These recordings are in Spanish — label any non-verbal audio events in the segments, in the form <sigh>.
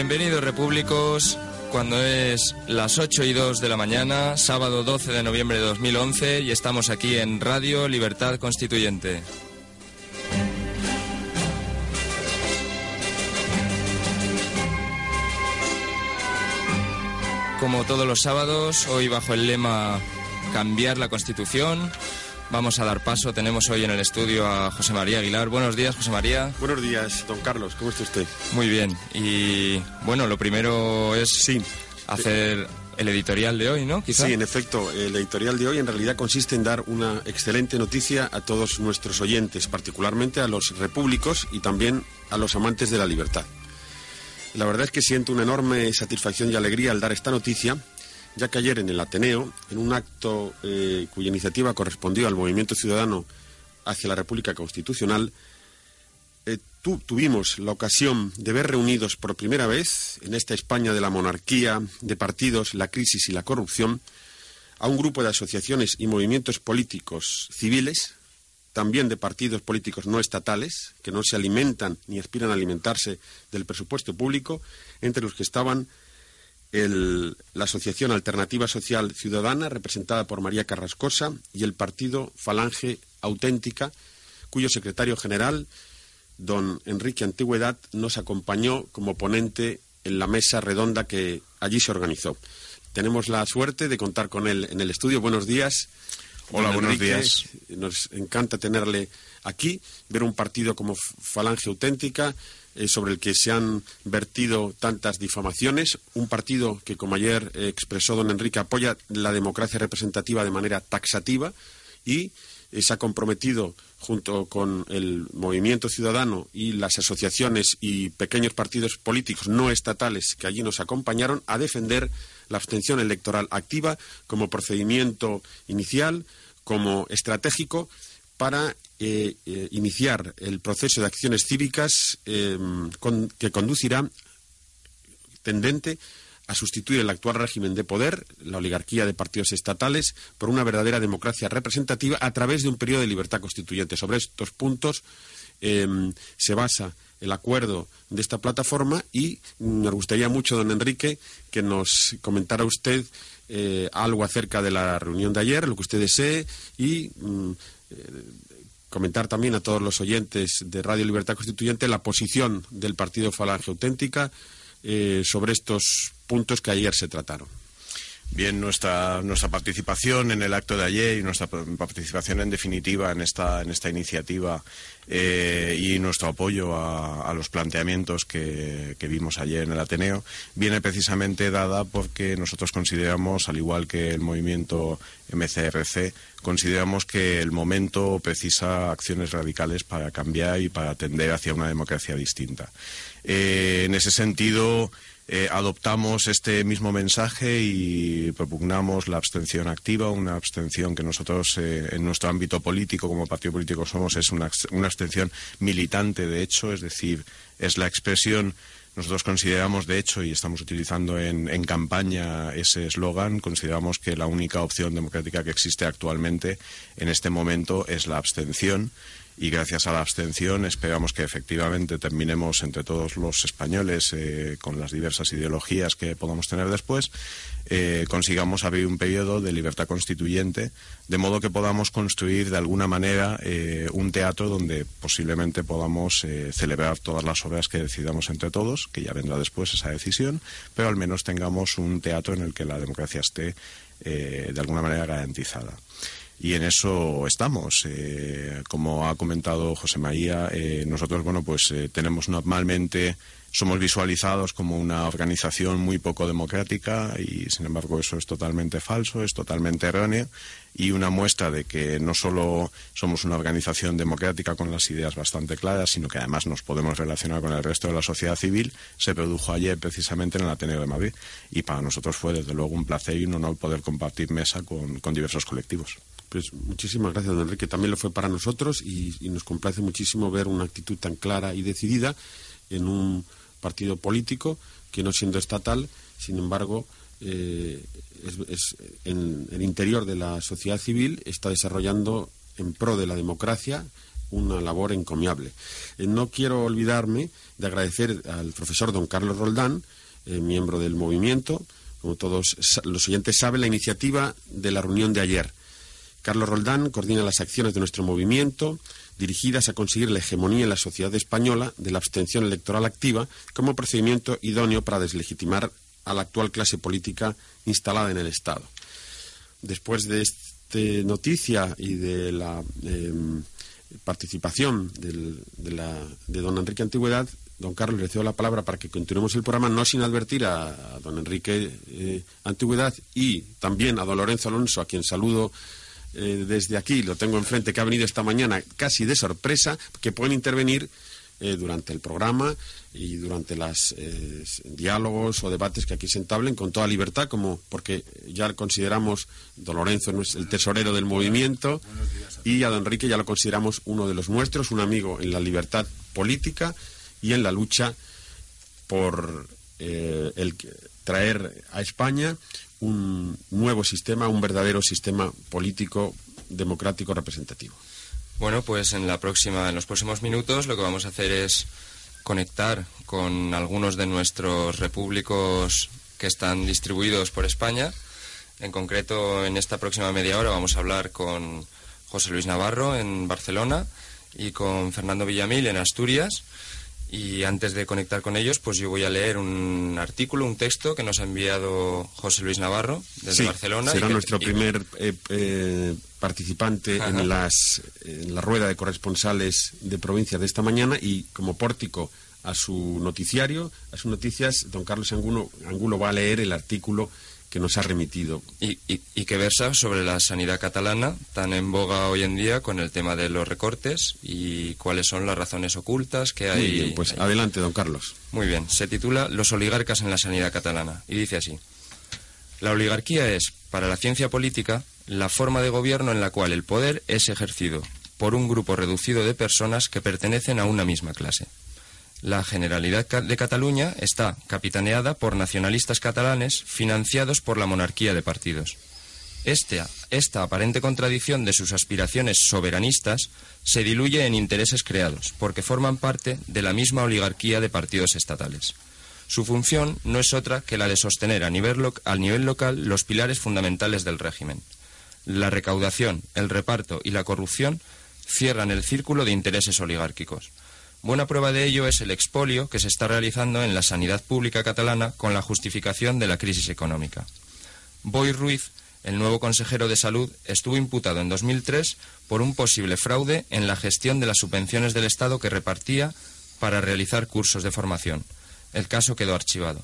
Bienvenidos repúblicos, cuando es las 8 y 2 de la mañana, sábado 12 de noviembre de 2011, y estamos aquí en Radio Libertad Constituyente. Como todos los sábados, hoy bajo el lema Cambiar la Constitución, Vamos a dar paso. Tenemos hoy en el estudio a José María Aguilar. Buenos días, José María. Buenos días, don Carlos. ¿Cómo está usted? Muy bien. Y bueno, lo primero es sí. hacer el editorial de hoy, ¿no? Sí, en efecto. El editorial de hoy en realidad consiste en dar una excelente noticia a todos nuestros oyentes, particularmente a los repúblicos y también a los amantes de la libertad. La verdad es que siento una enorme satisfacción y alegría al dar esta noticia ya que ayer en el Ateneo, en un acto eh, cuya iniciativa correspondió al movimiento ciudadano hacia la República Constitucional, eh, tuvimos la ocasión de ver reunidos por primera vez en esta España de la monarquía, de partidos, la crisis y la corrupción, a un grupo de asociaciones y movimientos políticos civiles, también de partidos políticos no estatales, que no se alimentan ni aspiran a alimentarse del presupuesto público, entre los que estaban la Asociación Alternativa Social Ciudadana, representada por María Carrascosa, y el Partido Falange Auténtica, cuyo secretario general, don Enrique Antigüedad, nos acompañó como ponente en la mesa redonda que allí se organizó. Tenemos la suerte de contar con él en el estudio. Buenos días. Hola, buenos días. Nos encanta tenerle aquí, ver un partido como Falange Auténtica, eh, sobre el que se han vertido tantas difamaciones, un partido que, como ayer expresó don Enrique, apoya la democracia representativa de manera taxativa y eh, se ha comprometido junto con el movimiento ciudadano y las asociaciones y pequeños partidos políticos no estatales que allí nos acompañaron a defender la abstención electoral activa como procedimiento inicial, como estratégico para eh, eh, iniciar el proceso de acciones cívicas em, que conducirá tendente a sustituir el actual régimen de poder, la oligarquía de partidos estatales, por una verdadera democracia representativa a través de un periodo de libertad constituyente. Sobre estos puntos em, se basa el acuerdo de esta plataforma y nos gustaría mucho, don Enrique, que nos comentara usted eh, algo acerca de la reunión de ayer, lo que usted desee y mm, comentar también a todos los oyentes de Radio Libertad Constituyente la posición del Partido Falange Auténtica eh, sobre estos puntos que ayer se trataron. Bien, nuestra, nuestra participación en el acto de ayer y nuestra participación en definitiva en esta, en esta iniciativa eh, y nuestro apoyo a, los planteamientos que, vimos ayer en el Ateneo viene precisamente dada porque nosotros consideramos, al igual que el movimiento MCRC, consideramos que el momento precisa acciones radicales para cambiar y para tender hacia una democracia distinta. Eh, en ese sentido, eh, adoptamos este mismo mensaje y propugnamos la abstención activa, una abstención que nosotros eh, en nuestro ámbito político, como partido político somos, es una, abstención militante, de hecho, es decir, es la expresión nosotros consideramos, de hecho, y estamos utilizando en, en campaña ese eslogan, consideramos que la única opción democrática que existe actualmente en este momento es la abstención y gracias a la abstención esperamos que efectivamente terminemos entre todos los españoles eh, con las diversas ideologías que podamos tener después, eh, consigamos abrir un periodo de libertad constituyente, de modo que podamos construir de alguna manera eh, un teatro donde posiblemente podamos celebrar todas las obras que decidamos entre todos, que ya vendrá después esa decisión, pero al menos tengamos un teatro en el que la democracia esté de alguna manera garantizada y en eso estamos. Eh, como ha comentado José María, eh, nosotros, bueno, pues eh, tenemos normalmente, somos visualizados como una organización muy poco democrática y, sin embargo, eso es totalmente falso, es totalmente erróneo y una muestra de que no solo somos una organización democrática con las ideas bastante claras, sino que además nos podemos relacionar con el resto de la sociedad civil, se produjo ayer precisamente en el Ateneo de Madrid. Y para nosotros fue, desde luego, un placer y un honor poder compartir mesa con diversos colectivos. Pues muchísimas gracias, don Enrique. También lo fue para nosotros y, nos complace muchísimo ver una actitud tan clara y decidida en un partido político que no siendo estatal, sin embargo, eh, es, en el interior de la sociedad civil está desarrollando en pro de la democracia una labor encomiable. Eh, no quiero olvidarme de agradecer al profesor don Carlos Roldán, eh, miembro del movimiento, como todos los oyentes saben, la iniciativa de la reunión de ayer. Carlos Roldán coordina las acciones de nuestro movimiento dirigidas a conseguir la hegemonía en la sociedad española de la abstención electoral activa como procedimiento idóneo para deslegitimar a la actual clase política instalada en el Estado. Después de esta noticia y de la em, participación de, don Enrique Antigüedad, don Carlos le cedo la palabra para que continuemos el programa, no sin advertir a, don Enrique eh, Antigüedad y también a don Lorenzo Alonso, a quien saludo eh, desde aquí, lo tengo enfrente, que ha venido esta mañana casi de sorpresa, que pueden intervenir eh, durante el programa y durante los eh, diálogos o debates que aquí se entablen con toda libertad, como porque ya consideramos, don Lorenzo el tesorero del movimiento y a don Enrique ya lo consideramos uno de los nuestros, un amigo en la libertad política y en la lucha por el traer a España un nuevo sistema, un verdadero sistema político democrático representativo. Bueno, pues en la próxima, en los próximos minutos, lo que vamos a hacer es conectar con algunos de nuestros repúblicos que están distribuidos por España. En concreto, en esta próxima media hora vamos a hablar con José Luis Navarro en Barcelona y con Fernando Villamil en Asturias. Y antes de conectar con ellos, pues yo voy a leer un artículo, un texto que nos ha enviado José Luis Navarro desde Barcelona. Será nuestro primer eh, eh, participante en, las, en la rueda de corresponsales de provincia de esta mañana y como pórtico a su noticiario, a sus noticias, don Carlos Angulo, Angulo va a leer el artículo que nos ha remitido. Y, que versa sobre la sanidad catalana, tan en boga hoy en día con el tema de los recortes y cuáles son las razones ocultas que hay. Muy bien, pues adelante, don Carlos. Muy bien, se titula Los oligarcas en la sanidad catalana y dice así. La oligarquía es, para la ciencia política, la forma de gobierno en la cual el poder es ejercido por un grupo reducido de personas que pertenecen a una misma clase. La Generalidad de Cataluña está capitaneada por nacionalistas catalanes financiados por la monarquía de partidos. Este, esta aparente contradicción de sus aspiraciones soberanistas se diluye en intereses creados, porque forman parte de la misma oligarquía de partidos estatales. Su función no es otra que la de sostener a al nivel local los pilares fundamentales del régimen. La recaudación, el reparto y la corrupción cierran el círculo de intereses oligárquicos. Buena prueba de ello es el expolio que se está realizando en la sanidad pública catalana con la justificación de la crisis económica. Boy Ruiz, el nuevo consejero de salud, estuvo imputado en 2003 por un posible fraude en la gestión de las subvenciones del Estado que repartía para realizar cursos de formación. El caso quedó archivado.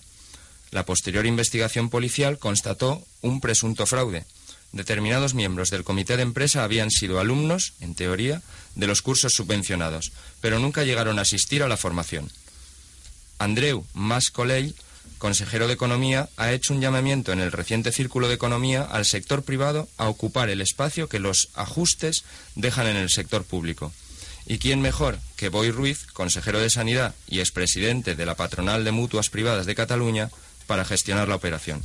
La posterior investigación policial constató un presunto fraude, determinados miembros del comité de empresa habían sido alumnos, en teoría, de los cursos subvencionados, pero nunca llegaron a asistir a la formación. Andreu Mascolell, consejero de Economía, ha hecho un llamamiento en el reciente Círculo de Economía al sector privado a ocupar el espacio que los ajustes dejan en el sector público. ¿Y quién mejor que Boy Ruiz, consejero de Sanidad y expresidente de la Patronal de Mutuas Privadas de Cataluña, para gestionar la operación?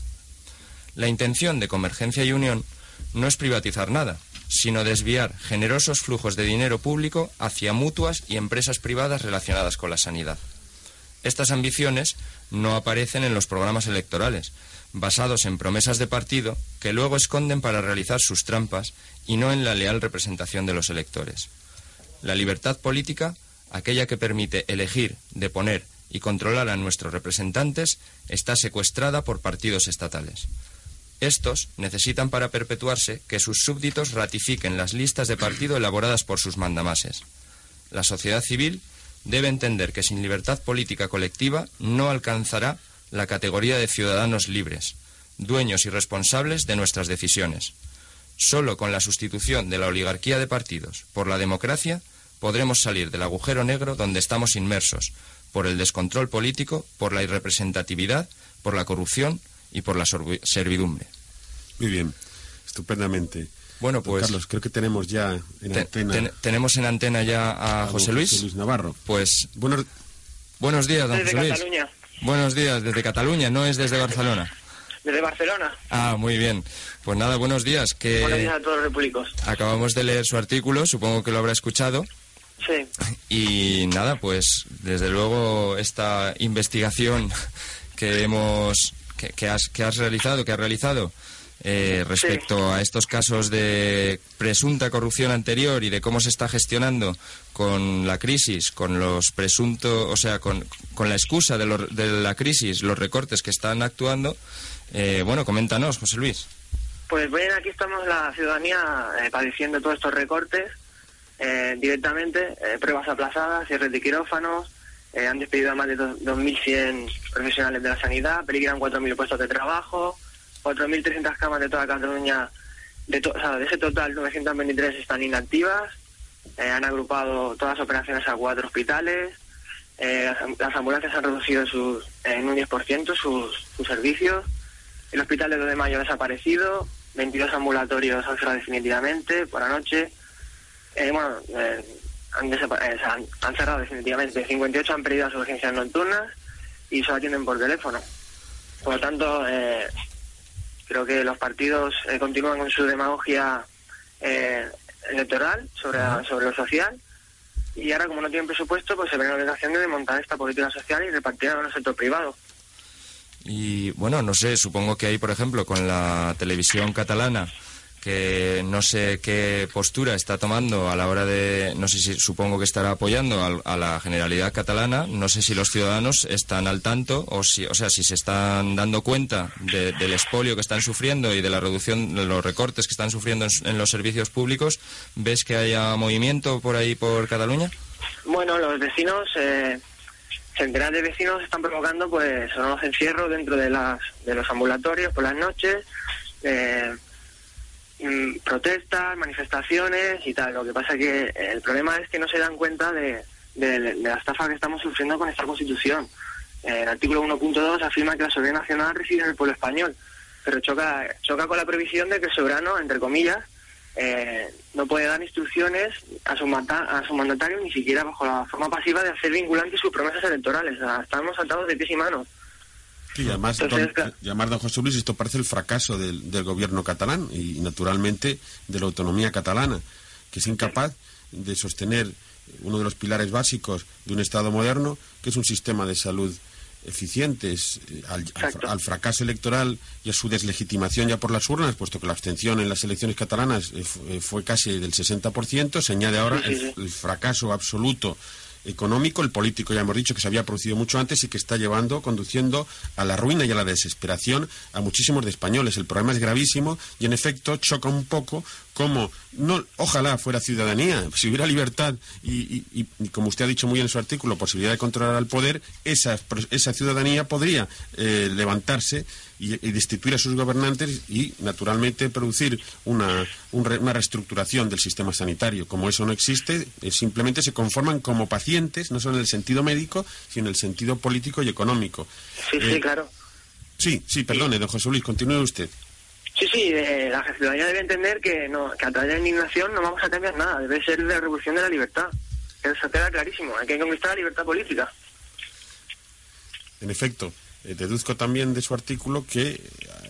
La intención de Convergencia y Unión no es privatizar nada, sino desviar generosos flujos de dinero público hacia mutuas y empresas privadas relacionadas con la sanidad. Estas ambiciones no aparecen en los programas electorales, basados en promesas de partido que luego esconden para realizar sus trampas y no en la leal representación de los electores. La libertad política, aquella que permite elegir, deponer y controlar a nuestros representantes, está secuestrada por partidos estatales. Estos necesitan para perpetuarse que sus súbditos ratifiquen las listas de partido elaboradas por sus mandamases. La sociedad civil debe entender que sin libertad política colectiva no alcanzará la categoría de ciudadanos libres, dueños y responsables de nuestras decisiones. Solo con la sustitución de la oligarquía de partidos por la democracia podremos salir del agujero negro donde estamos inmersos, por el descontrol político, por la irrepresentatividad, por la corrupción y por la servidumbre. Muy bien, estupendamente. Bueno, pues. Carlos, creo que tenemos ya en antena. tenemos en antena ya a, José Luis. José Luis Navarro. Pues. Buenos, buenos días, don desde José Luis. Cataluña. Buenos días, desde Cataluña, no es desde Barcelona. Desde Barcelona. Ah, muy bien. Pues nada, buenos días. Que buenos días a todos los repúblicos. Acabamos de leer su artículo, supongo que lo habrá escuchado. Sí. <laughs> Y nada, pues desde luego esta investigación <laughs> que hemos que, has, que has realizado, que has realizado eh, respecto a estos casos de presunta corrupción anterior y de cómo se está gestionando con la crisis, con los presuntos, o sea, con, con la excusa de, de, la crisis, los recortes que están actuando. Eh, bueno, coméntanos, José Luis. Pues bien, aquí estamos la ciudadanía eh, padeciendo todos estos recortes directamente, pruebas aplazadas, cierres de quirófanos, han despedido a más de 2.100 profesionales de la sanidad, peligran 4.000 puestos de trabajo, 4.300 camas de toda Cataluña, de, de ese total 923 están inactivas, eh, han agrupado todas las operaciones a cuatro hospitales, eh, las, ambulancias han reducido sus, en un 10% sus, sus servicios, el hospital de 2 de mayo ha desaparecido, 22 ambulatorios han cerrado definitivamente por la noche, eh, bueno, han, han, cerrado definitivamente, 58 han perdido sus urgencias nocturnas y solo atienden por teléfono. Por lo tanto, Creo que los partidos eh, continúan con su demagogia eh, electoral sobre, sobre lo social y ahora como no tienen presupuesto pues se ven la obligación de desmontar esta política social y repartirla en el sector privado. Y bueno, no sé, supongo que ahí, por ejemplo, con la televisión catalana que no sé qué postura está tomando a la hora de, no sé si supongo que estará apoyando a, la generalidad catalana, no sé si los ciudadanos están al tanto o si, o sea, si se están dando cuenta del expolio que están sufriendo y de la reducción de los recortes que están sufriendo en, los servicios públicos, ¿ves que haya movimiento por ahí por Cataluña? Bueno, los vecinos, eh, centenares de vecinos están provocando pues los encierros dentro de las de los ambulatorios por las noches. Eh, Protestas, manifestaciones y tal. Lo que pasa que el problema es que no se dan cuenta de, la estafa que estamos sufriendo con esta Constitución. El artículo 1.2 afirma que la soberanía nacional reside en el pueblo español, pero choca, choca con la previsión de que el soberano, entre comillas, eh, no puede dar instrucciones a su, a su mandatario ni siquiera bajo la forma pasiva de hacer vinculantes sus promesas electorales. estamos saltados de pies y manos. Sí, además, don, José Luis, esto parece el fracaso del, gobierno catalán y, naturalmente, de la autonomía catalana, que es incapaz de sostener uno de los pilares básicos de un Estado moderno, que es un sistema de salud eficiente. Eh, al, fracaso electoral y a su deslegitimación ya por las urnas, puesto que la abstención en las elecciones catalanas eh, eh, fue casi del 60%, se añade ahora el fracaso absoluto económico, el político ya hemos dicho que se había producido mucho antes y que está llevando, conduciendo a la ruina y a la desesperación a muchísimos de españoles. El problema es gravísimo y en efecto choca un poco como, no, ojalá fuera ciudadanía, si hubiera libertad y, como usted ha dicho muy en su artículo, posibilidad de controlar al poder, esa, esa ciudadanía podría eh, levantarse y, destituir a sus gobernantes y, naturalmente, producir una, una reestructuración del sistema sanitario. Como eso no existe, eh, simplemente se conforman como pacientes, no solo en el sentido médico, sino en el sentido político y económico. Sí, sí, eh, claro. Sí, sí, perdone, don José Luis, continúe usted. Sí, sí, eh, la ciudadanía debe entender que, no, que a través de la indignación no vamos a cambiar nada, debe ser la revolución de la libertad. Eso queda clarísimo, hay que conquistar la libertad política. En efecto. Eh, deduzco también de su artículo que,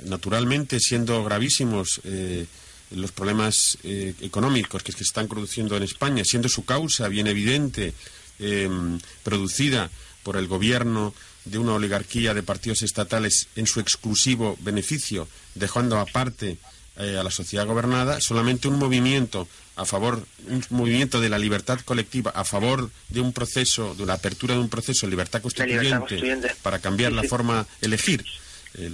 naturalmente, siendo gravísimos eh, los problemas eh, económicos que, se están produciendo en España, siendo su causa bien evidente, em, producida por el gobierno de una oligarquía de partidos estatales en su exclusivo beneficio, dejando aparte a la sociedad gobernada, solamente un movimiento a favor, un movimiento de la libertad colectiva a favor de un proceso, de la apertura de un proceso de libertad constituyente, para cambiar la forma, elegir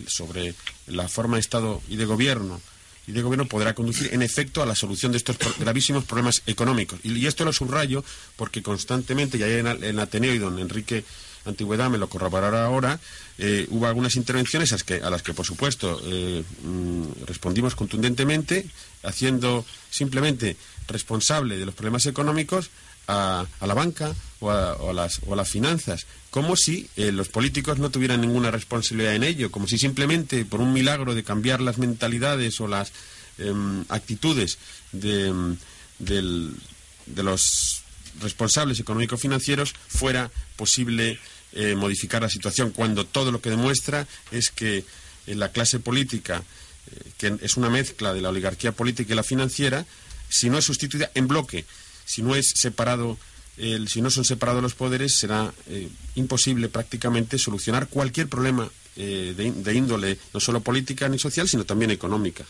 sobre la forma de Estado y de gobierno. Y de gobierno podrá conducir en efecto a la solución de estos gravísimos problemas económicos. Y, esto lo subrayo porque constantemente, ya en, en Ateneo y don Enrique Antigüedad me lo corroborará ahora, eh, hubo algunas intervenciones a las que, a las que por supuesto, eh, mm, respondimos contundentemente, haciendo simplemente responsable de los problemas económicos a, la banca o a, las, o las, finanzas, como si eh, los políticos no tuvieran ninguna responsabilidad en ello, como si simplemente por un milagro de cambiar las mentalidades o las em, actitudes de, de los responsables económico-financieros fuera posible eh, modificar la situación, cuando todo lo que demuestra es que eh, la clase política, eh, que es una mezcla de la oligarquía política y la financiera, si no es sustituida en bloque, si no es separado el- si no son separados los poderes, será eh, imposible prácticamente solucionar cualquier problema eh, de, de índole no solo política ni social, sino también económica.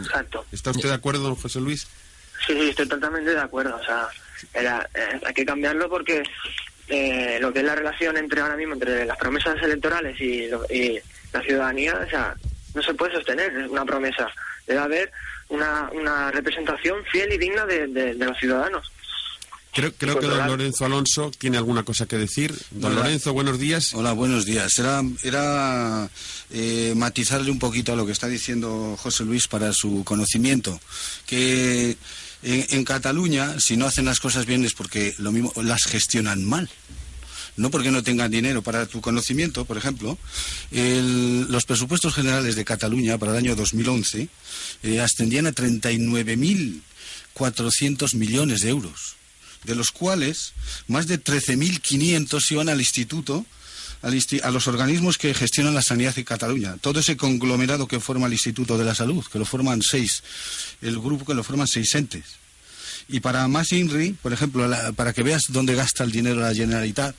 Exacto. ¿Está usted de acuerdo, don José Luis? Sí, sí, estoy totalmente de acuerdo. O sea, era, eh, hay que cambiarlo porque eh, lo que es la relación entre ahora mismo entre las promesas electorales y, lo- y la ciudadanía, o sea, no se puede sostener una promesa. Debe haber una, una representación fiel y digna de, de- de los ciudadanos. Creo, creo que don. Lorenzo Alonso tiene alguna cosa que decir. Don Hola. Lorenzo, buenos días. Hola, buenos días. Era, era eh, matizarle un poquito a lo que está diciendo José Luis para su conocimiento. Que en, en Cataluña, si no hacen las cosas bien es porque lo mismo las gestionan mal. No porque no tengan dinero. Para tu conocimiento, por ejemplo, el- los presupuestos generales de Cataluña para el año 2011 eh, ascendían a 39.400 millones de euros, de los cuales más de 13.500 iban al instituto, a los organismos que gestionan la sanidad en Cataluña. Todo ese conglomerado que forma el Instituto de la Salud, que lo forman seis, el grupo que lo forman seis entes. Y para más INRI, por ejemplo, para que veas dónde gasta el dinero la Generalitat,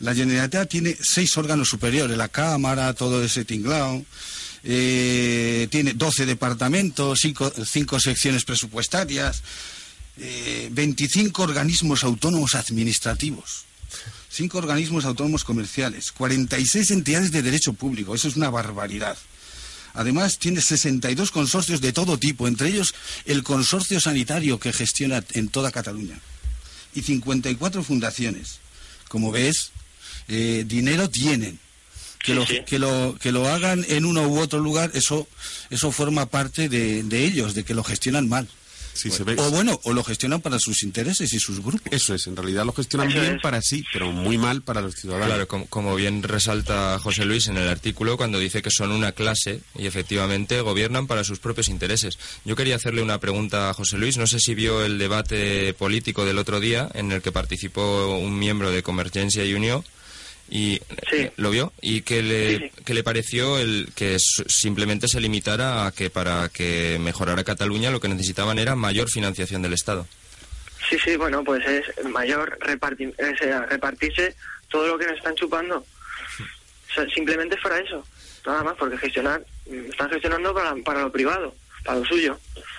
la Generalitat tiene seis órganos superiores, la Cámara, todo ese tinglao, eh, tiene 12 departamentos, cinco, cinco secciones presupuestarias, eh, 25 organismos autónomos administrativos, cinco organismos autónomos comerciales, 46 entidades de derecho público, eso es una barbaridad. Además, tiene 62 consorcios de todo tipo, entre ellos el consorcio sanitario que gestiona en toda Cataluña, y 54 fundaciones. Como ves, eh, dinero tienen. Que, lo, que, lo, que lo hagan en uno u otro lugar, eso, eso forma parte de, de ellos, de que lo gestionan mal. Se ve. O bueno, o lo gestionan para sus intereses y sus grupos. Eso es, en realidad lo gestionan Eso bien es. para sí, pero muy mal para los ciudadanos. Claro, como, como bien resalta José Luis en el artículo cuando dice que son una clase y efectivamente gobiernan para sus propios intereses. Yo quería hacerle una pregunta a José Luis. No sé si vio el debate político del otro día en el que participó un miembro de Convergencia y Unión. Y Sí. lo vio y que le, Sí, sí. que le pareció el que simplemente se limitara a que para que mejorara Cataluña lo que necesitaban era mayor financiación del Estado. Sí, sí, bueno, pues es mayor reparti- o sea, repartirse todo lo que nos están chupando. O sea, simplemente es para eso, nada más, porque gestionar, mm, están gestionando para, para lo privado, para lo suyo.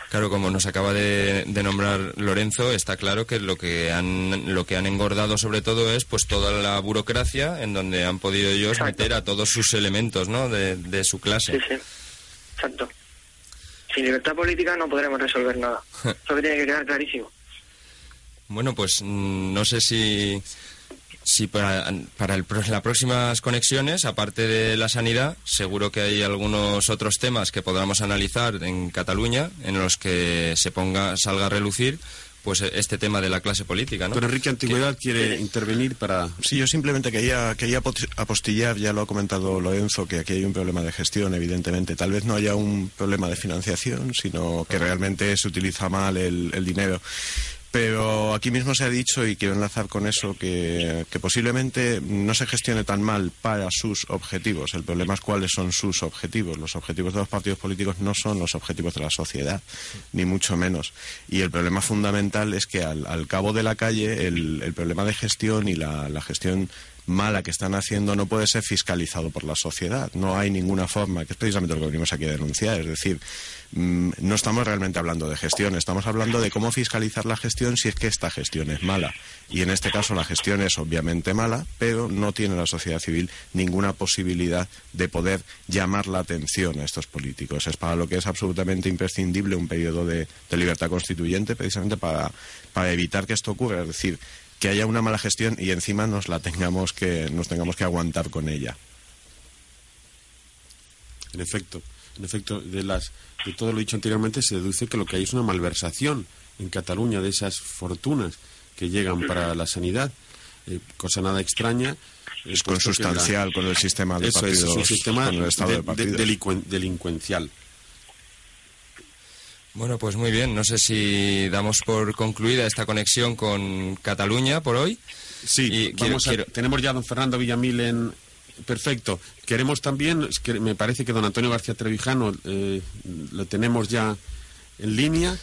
Claro, como nos acaba de, de nombrar Lorenzo, está claro que lo que han lo que han engordado sobre todo es pues toda la burocracia en donde han podido ellos Exacto. meter a todos sus elementos, ¿no? De, de su clase. Sí, sí, exacto. Sin libertad política no podremos resolver nada. <laughs> Eso que tiene que quedar clarísimo. Bueno, pues mm, no sé si si para, para el las próximas conexiones, aparte de la sanidad, seguro que hay algunos otros temas que podamos analizar en Cataluña en los que se ponga salga a relucir pues este tema de la clase política, ¿no? Don Enrique Antigüedad quiere intervenir para... Sí, yo simplemente quería, quería apostillar, ya lo ha comentado Lorenzo, que aquí hay un problema de gestión, evidentemente. Tal vez no haya un problema de financiación, sino que realmente se utiliza mal el, el dinero. Pero aquí mismo se ha dicho, y quiero enlazar con eso, que, que posiblemente no se gestione tan mal para sus objetivos. El problema es cuáles son sus objetivos. Los objetivos de los partidos políticos no son los objetivos de la sociedad, ni mucho menos. Y el problema fundamental es que al, cabo de la calle el, problema de gestión y la, la gestión mala que están haciendo no puede ser fiscalizado por la sociedad. No hay ninguna forma, que es precisamente lo que venimos aquí a denunciar. Es decir, no estamos realmente hablando de gestión, estamos hablando de cómo fiscalizar la gestión si es que esta gestión es mala. Y en este caso la gestión es obviamente mala, pero no tiene la sociedad civil ninguna posibilidad de poder llamar la atención a estos políticos. Es para lo que es absolutamente imprescindible un periodo de, de libertad constituyente, precisamente para, para evitar que esto ocurra. Es decir, que haya una mala gestión y encima nos la tengamos que nos tengamos que aguantar con ella. En efecto, en efecto, de las de todo lo dicho anteriormente se deduce que lo que hay es una malversación en Cataluña de esas fortunas que llegan para la sanidad, eh, cosa nada extraña. eh, Es puesto que la- consustancial con el sistema de Eso es, es partidos, un sistema con el estado de- de, de- partidos. delicuen- delincuencial. Bueno, pues muy bien. No sé si damos por concluida esta conexión con Cataluña por hoy. Sí, Y quiero- vamos a- quiero- tenemos ya a don Fernando Villamil en... Perfecto. Queremos también, es que me parece que don Antonio García Trevijano eh, lo tenemos ya en línea.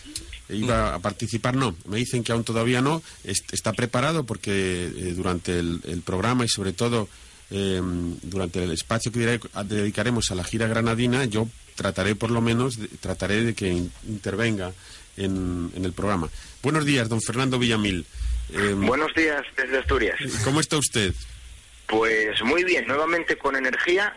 iba a participar, no. Me dicen que aún todavía no. está preparado porque eh, durante el, programa y sobre todo em, durante el espacio que dedicaremos a la gira granadina, yo trataré por lo menos, trataré de que intervenga en, el programa. Buenos días, don Fernando Villamil. Em, Buenos días desde Asturias. ¿Cómo está usted? Pues muy bien, nuevamente con energía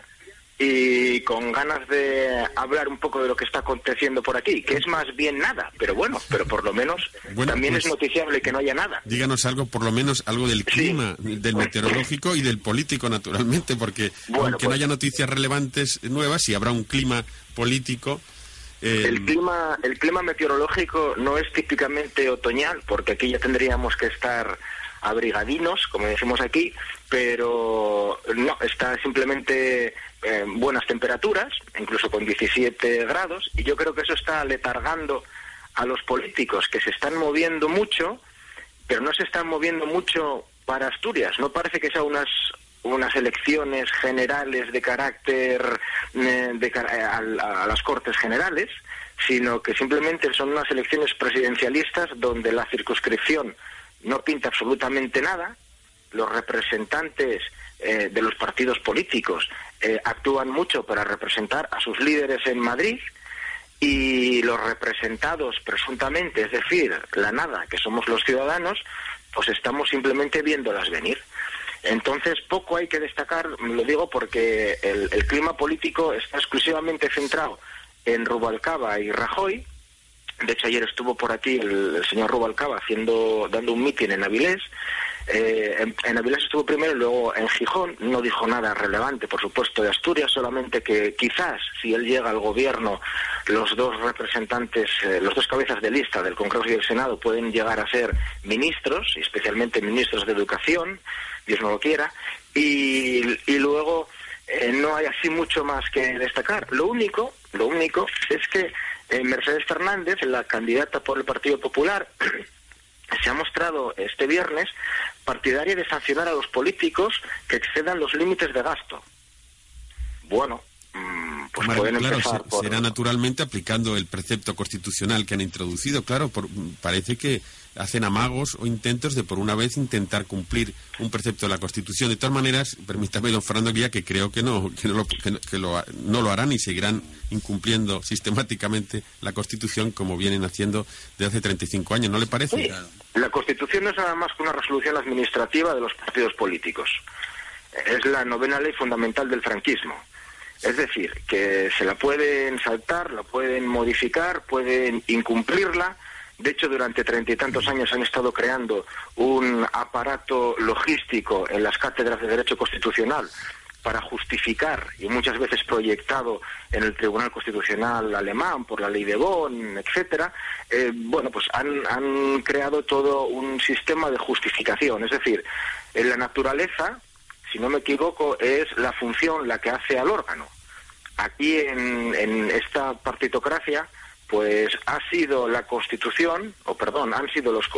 y con ganas de hablar un poco de lo que está aconteciendo por aquí, que es más bien nada, pero bueno, pero por lo menos <laughs> también es pues, noticiable que no haya nada. Díganos algo, por lo menos algo del clima, del meteorológico y del político, naturalmente, porque aunque no haya pues noticias relevantes nuevas, si habrá un clima político. Eh, el clima, el clima meteorológico no es típicamente otoñal, porque aquí ya tendríamos que estar abrigadinos, como decimos aquí, pero no, está simplemente eh, buenas temperaturas, incluso con 17 grados, y yo creo que eso está letargando a los políticos que se están moviendo mucho, pero no se están moviendo mucho para Asturias. No parece que sea unas unas elecciones generales de carácter eh, de, eh, a, las Cortes Generales, sino que simplemente son unas elecciones presidencialistas donde la circunscripción no pinta absolutamente nada, los representantes eh, de los partidos políticos eh, actúan mucho para representar a sus líderes en Madrid y los representados presuntamente, es decir, la nada, que somos los ciudadanos, pues estamos simplemente viéndolas venir. Entonces, poco hay que destacar, lo digo porque el, clima político está exclusivamente centrado en Rubalcaba y Rajoy. De hecho, ayer estuvo por aquí el, señor Rubalcaba haciendo, dando un mitin en Avilés eh, en, en, Avilés estuvo primero y luego en Gijón. No dijo nada relevante, por supuesto, de Asturias, solamente que quizás si él llega al gobierno, los dos representantes, eh, los dos cabezas de lista del Congreso y del Senado pueden llegar a ser ministros, especialmente ministros de Educación, Dios no lo quiera, y, luego eh, no hay así mucho más que destacar. Lo único, lo único es que Mercedes Fernández, la candidata por el Partido Popular, <clears throat> se ha mostrado este viernes partidaria de sancionar a los políticos que excedan los límites de gasto. Bueno, mm, pues pueden empezar será naturalmente aplicando el precepto constitucional que han introducido. Claro, parece que hacen amagos o intentos de por una vez intentar cumplir un precepto de la Constitución. De todas maneras, permítame, don Fernando Guía, que creo que no, que, no lo, que lo, no lo harán y seguirán incumpliendo sistemáticamente la Constitución como vienen haciendo desde hace 35 años. ¿No le parece? La Constitución no es nada más que una resolución administrativa de los partidos políticos. Es la novena ley fundamental del franquismo. Es decir, que se la pueden saltar, la pueden modificar, pueden incumplirla de hecho, durante treinta y tantos años han estado creando un aparato logístico en las cátedras de Derecho Constitucional para justificar y muchas veces proyectado en el Tribunal Constitucional alemán por la ley de Bonn, etcétera, eh, bueno, pues han, han, creado todo un sistema de justificación. Es decir, en la naturaleza, si no me equivoco, es la función la que hace al órgano. Aquí en, en esta partitocracia pues ha sido la Constitución, o perdón, han sido los,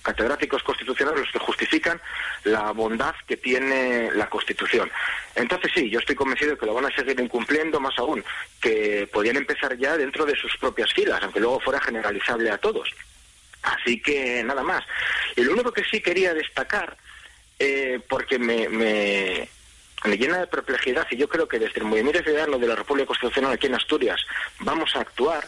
catedráticos constitucionales los que justifican la bondad que tiene la Constitución. Entonces sí, yo estoy convencido de que lo van a seguir incumpliendo, más aún, que podían empezar ya dentro de sus propias filas, aunque luego fuera generalizable a todos. Así que nada más. Y lo único que sí quería destacar, eh, porque me, me llena de perplejidad y yo creo que desde el movimiento ciudadano de la República Constitucional aquí en Asturias vamos a actuar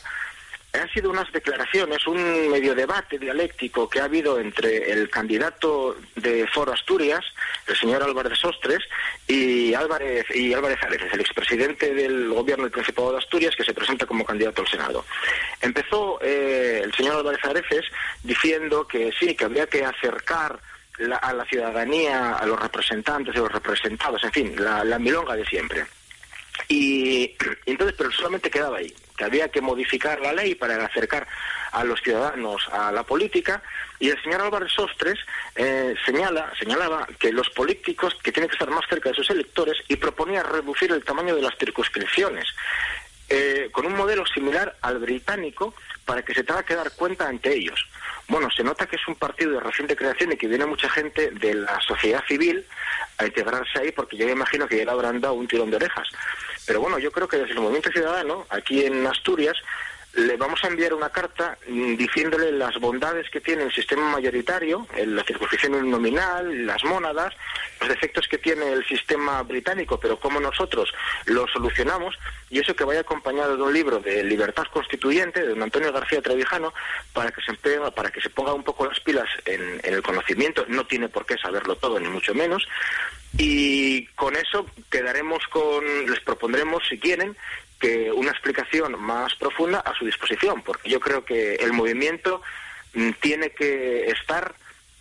han sido unas declaraciones, un medio debate dialéctico que ha habido entre el candidato de Foro Asturias, el señor Álvarez Sostres, y Álvarez, y Álvarez Areces, el expresidente del gobierno del Principado de Asturias, que se presenta como candidato al Senado. Empezó eh, el señor Álvarez Areces diciendo que sí, que habría que acercar a la ciudadanía, a los representantes y los representados, en fin, la, milonga de siempre. Y, entonces, pero solamente quedaba ahí, que había que modificar la ley para acercar a los ciudadanos a la política. Y el señor Álvarez Sostres eh, señala, señalaba que los políticos que tienen que estar más cerca de sus electores y proponía reducir el tamaño de las circunscripciones. Eh, con un modelo similar al británico para que se tenga que dar cuenta ante ellos. Bueno, se nota que es un partido de reciente creación y que viene mucha gente de la sociedad civil a integrarse ahí porque yo me imagino que ya le habrán dado un tirón de orejas. Pero bueno, yo creo que desde el movimiento ciudadano, aquí en Asturias, le vamos a enviar una carta mm, diciéndole las bondades que tiene el sistema mayoritario, la circunscripción nominal, las mónadas, los defectos que tiene el sistema británico, pero cómo nosotros lo solucionamos, y eso que vaya acompañado de un libro de libertad constituyente de don Antonio García Trevijano, para que se para que se ponga un poco las pilas en, en el conocimiento, no tiene por qué saberlo todo, ni mucho menos, y con eso quedaremos con, les propondremos, si quieren, que una explicación más profunda a su disposición, porque yo creo que el movimiento mm, tiene que estar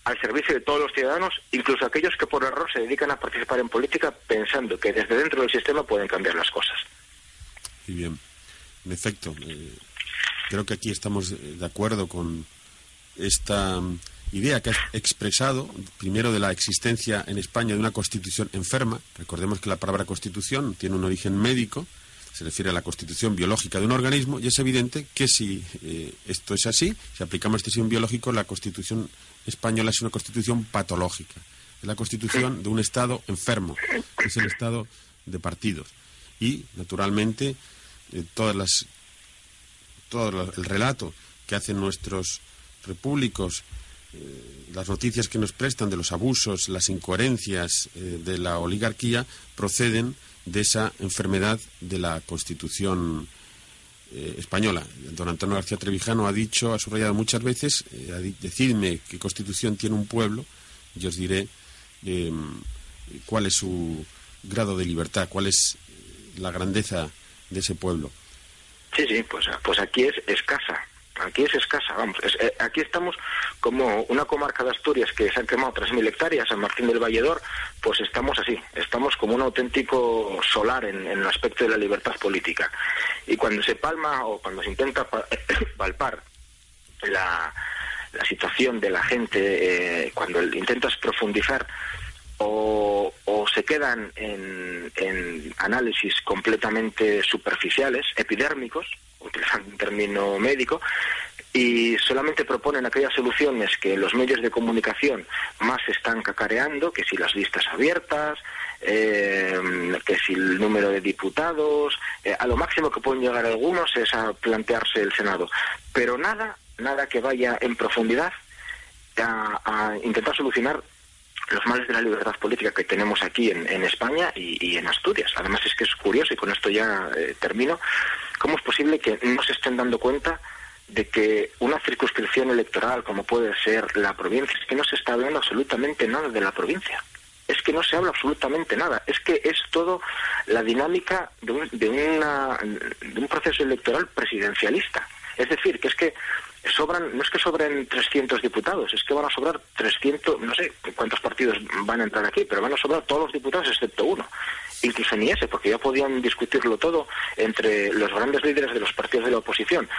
al servicio de todos los ciudadanos, incluso aquellos que por error se dedican a participar en política pensando que desde dentro del sistema pueden cambiar las cosas. Muy bien. En efecto, eh, creo que aquí estamos de acuerdo con esta mm, idea que ha expresado, primero de la existencia en España de una constitución enferma. Recordemos que la palabra constitución tiene un origen médico, se refiere a la constitución biológica de un organismo y es evidente que si eh, esto es así, si aplicamos este sistema biológico, la constitución española es una constitución patológica. Es la constitución de un Estado enfermo, es el Estado de partidos. Y, naturalmente, eh, todas las, todo el relato que hacen nuestros repúblicos, eh, las noticias que nos prestan de los abusos, las incoherencias de la oligarquía, proceden de esa enfermedad de la Constitución eh, española. Don Antonio García Trevijano ha dicho, ha subrayado muchas veces, eh, decidme qué Constitución tiene un pueblo y os diré em, cuál es su grado de libertad, cuál es la grandeza de ese pueblo. Sí, sí, pues, pues aquí es escasa. Aquí es escasa, vamos. Eh, aquí estamos como una comarca de Asturias que se han quemado 3.000 hectáreas, San Martín del Valledor, pues estamos así. Estamos como un auténtico solar en, el aspecto de la libertad política. Y cuando se palma o cuando se intenta <coughs> palpar la, situación de la gente, eh, cuando intentas profundizar, o, se quedan en, en análisis completamente superficiales, epidérmicos, utilizando un término médico, y solamente proponen aquellas soluciones que los medios de comunicación más están cacareando, que si las listas abiertas, eh, que si el número de diputados, eh, a lo máximo que pueden llegar algunos es a plantearse el Senado, pero nada, nada que vaya en profundidad a, intentar solucionar los males de la libertad política que tenemos aquí en, España y, en Asturias. Además es que es curioso, y con esto ya eh, termino, ¿Cómo es posible que no se estén dando cuenta de que una circunscripción electoral como puede ser la provincia, es que no se está hablando absolutamente nada de la provincia? Es que no se habla absolutamente nada. Es que es todo la dinámica de un, de un proceso electoral presidencialista. Es decir, que es que sobran, no es que sobren 300 diputados, es que van a sobrar 300, no sé cuántos partidos van a entrar aquí, pero van a sobrar todos los diputados excepto uno incluso ni ese, porque ya podían discutirlo todo entre los grandes líderes de los partidos de la oposición.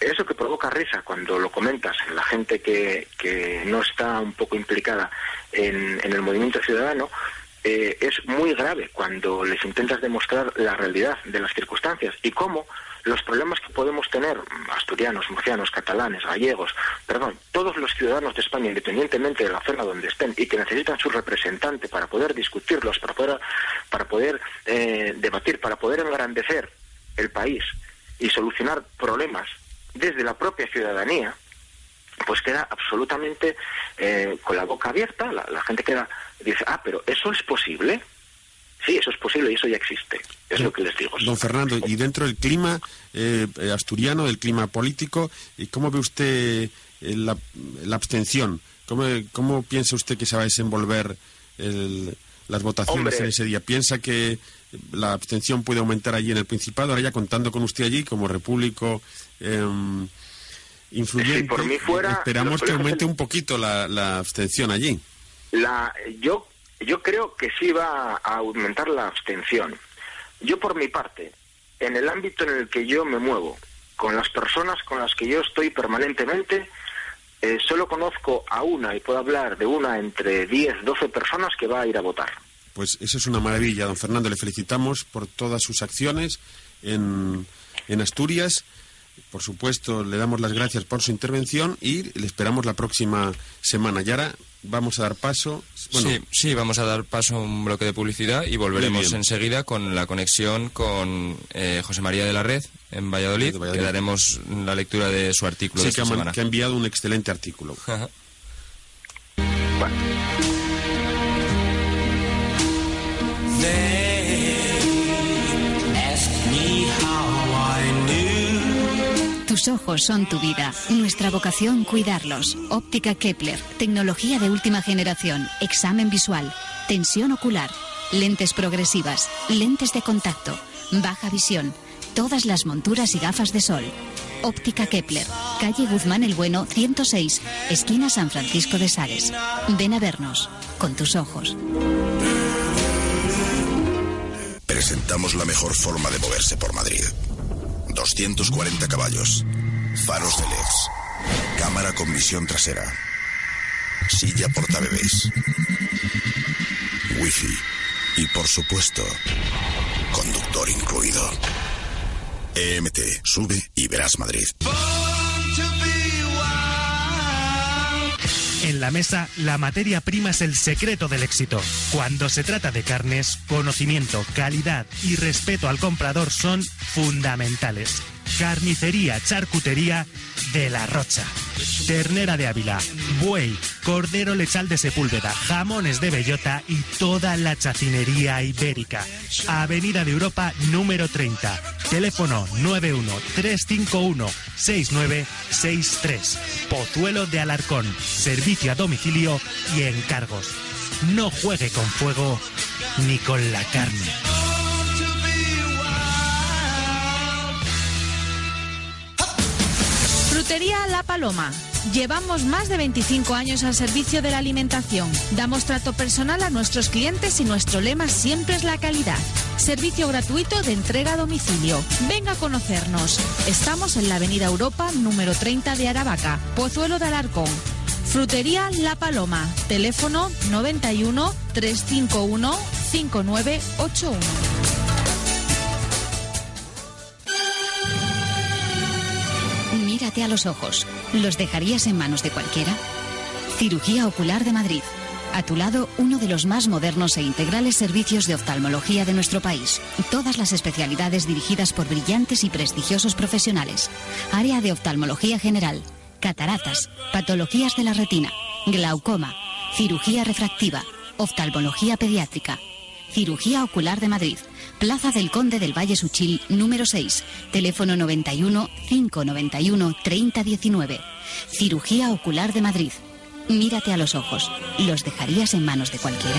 Eso que provoca risa cuando lo comentas en la gente que, que no está un poco implicada en, en el movimiento ciudadano, eh, es muy grave cuando les intentas demostrar la realidad de las circunstancias y cómo los problemas que podemos tener, asturianos, murcianos, catalanes, gallegos, perdón, todos los ciudadanos de España, independientemente de la zona donde estén, y que necesitan su representante para poder discutirlos, para poder, para poder eh, debatir, para poder engrandecer el país y solucionar problemas desde la propia ciudadanía, pues queda absolutamente eh, con la boca abierta, la, la gente queda, dice, ah, pero eso es posible. Sí, eso es posible y eso ya existe. Es lo que les digo. Don Fernando, y dentro del clima eh, asturiano, del clima político, ¿cómo ve usted eh, la, abstención? ¿Cómo, ¿Cómo, piensa usted que se va a desenvolver las votaciones en ese día? ¿Piensa que la abstención puede aumentar allí en el Principado? Ahora ya contando con usted allí como repúblico em, influyente, por mí fuera, esperamos que aumente un poquito la, la abstención allí. La, yo yo creo que sí va a aumentar la abstención. Yo por mi parte, en el ámbito en el que yo me muevo, con las personas con las que yo estoy permanentemente, eh, solo conozco a una y puedo hablar de una entre 10, 12 personas que va a ir a votar. Pues eso es una maravilla, don Fernando. Le felicitamos por todas sus acciones en, en Asturias. Por supuesto, le damos las gracias por su intervención y le esperamos la próxima semana. Y vamos a dar paso. Bueno, Sí, sí, vamos a dar paso a un bloque de publicidad y volveremos enseguida con la conexión con eh, José María de la Red en Valladolid, De Valladolid. que daremos la lectura de su artículo sí, de que, esta ha, semana. que ha enviado un excelente artículo. <laughs> Ajá. Tus ojos son tu vida. Nuestra vocación cuidarlos. Óptica Kepler. Tecnología de última generación. Examen visual. Tensión ocular. Lentes progresivas. Lentes de contacto. Baja visión. Todas las monturas y gafas de sol. Óptica Kepler. Calle Guzmán el Bueno, 106. Esquina San Francisco de Sales. Ven a vernos. Con tus ojos. Presentamos la mejor forma de moverse por Madrid. 240 caballos, faros de LEDs, cámara con visión trasera, silla portabebés, wifi. Y por supuesto, conductor incluido. EMT, sube y verás Madrid. En la mesa, la materia prima es el secreto del éxito. Cuando se trata de carnes, conocimiento, calidad y respeto al comprador son fundamentales. Carnicería, charcutería de la Rocha. Ternera de Ávila, buey, cordero lechal de Sepúlveda, jamones de bellota y toda la chacinería ibérica. Avenida de Europa número 30. Teléfono 91 351 6963. Pozuelo de Alarcón. Servicio a domicilio y encargos. No juegue con fuego ni con la carne. Frutería La Paloma. Llevamos más de 25 años al servicio de la alimentación. Damos trato personal a nuestros clientes y nuestro lema siempre es la calidad. Servicio gratuito de entrega a domicilio. Venga a conocernos. Estamos en la Avenida Europa número 30 de Aravaca, Pozuelo de Alarcón. Frutería La Paloma. Teléfono 91 351 5981. Mírate a los ojos. ¿Los dejarías en manos de cualquiera? Cirugía Ocular de Madrid. A tu lado, uno de los más modernos e integrales servicios de oftalmología de nuestro país. Todas las especialidades dirigidas por brillantes y prestigiosos profesionales. Área de oftalmología general, cataratas, patologías de la retina, glaucoma, cirugía refractiva, oftalmología pediátrica. Cirugía Ocular de Madrid. Plaza del Conde del Valle Suchil, número 6. Teléfono 91 591 3019. Cirugía Ocular de Madrid. Mírate a los ojos. ¿Los dejarías en manos de cualquiera?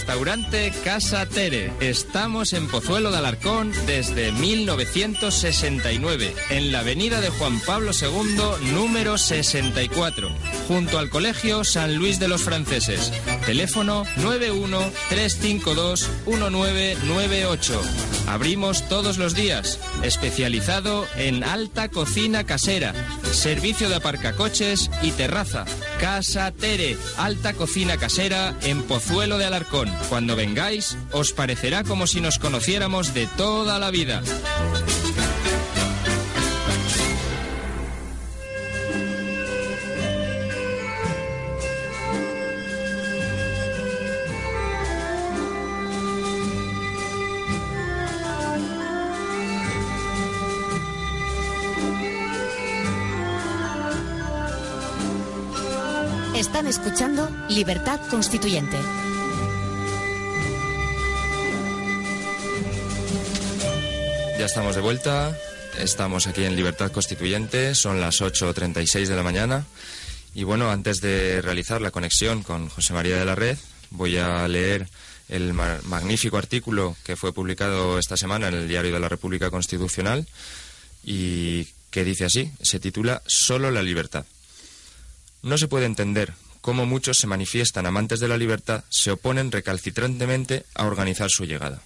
Restaurante Casa Tere. Estamos en Pozuelo de Alarcón desde 1969, en la avenida de Juan Pablo II, número 64, junto al Colegio San Luis de los Franceses. Teléfono 91-352-1998. Abrimos todos los días, especializado en alta cocina casera, servicio de aparcacoches y terraza. Casa Tere, alta cocina casera en Pozuelo de Alarcón. Cuando vengáis, os parecerá como si nos conociéramos de toda la vida. Escuchando Libertad Constituyente. Ya estamos de vuelta, estamos aquí en Libertad Constituyente, son las 8.36 de la mañana y bueno, antes de realizar la conexión con José María de la Red, voy a leer el magnífico artículo que fue publicado esta semana en el Diario de la República Constitucional y que dice así, se titula Solo la libertad. No se puede entender cómo muchos se manifiestan amantes de la libertad se oponen recalcitrantemente a organizar su llegada.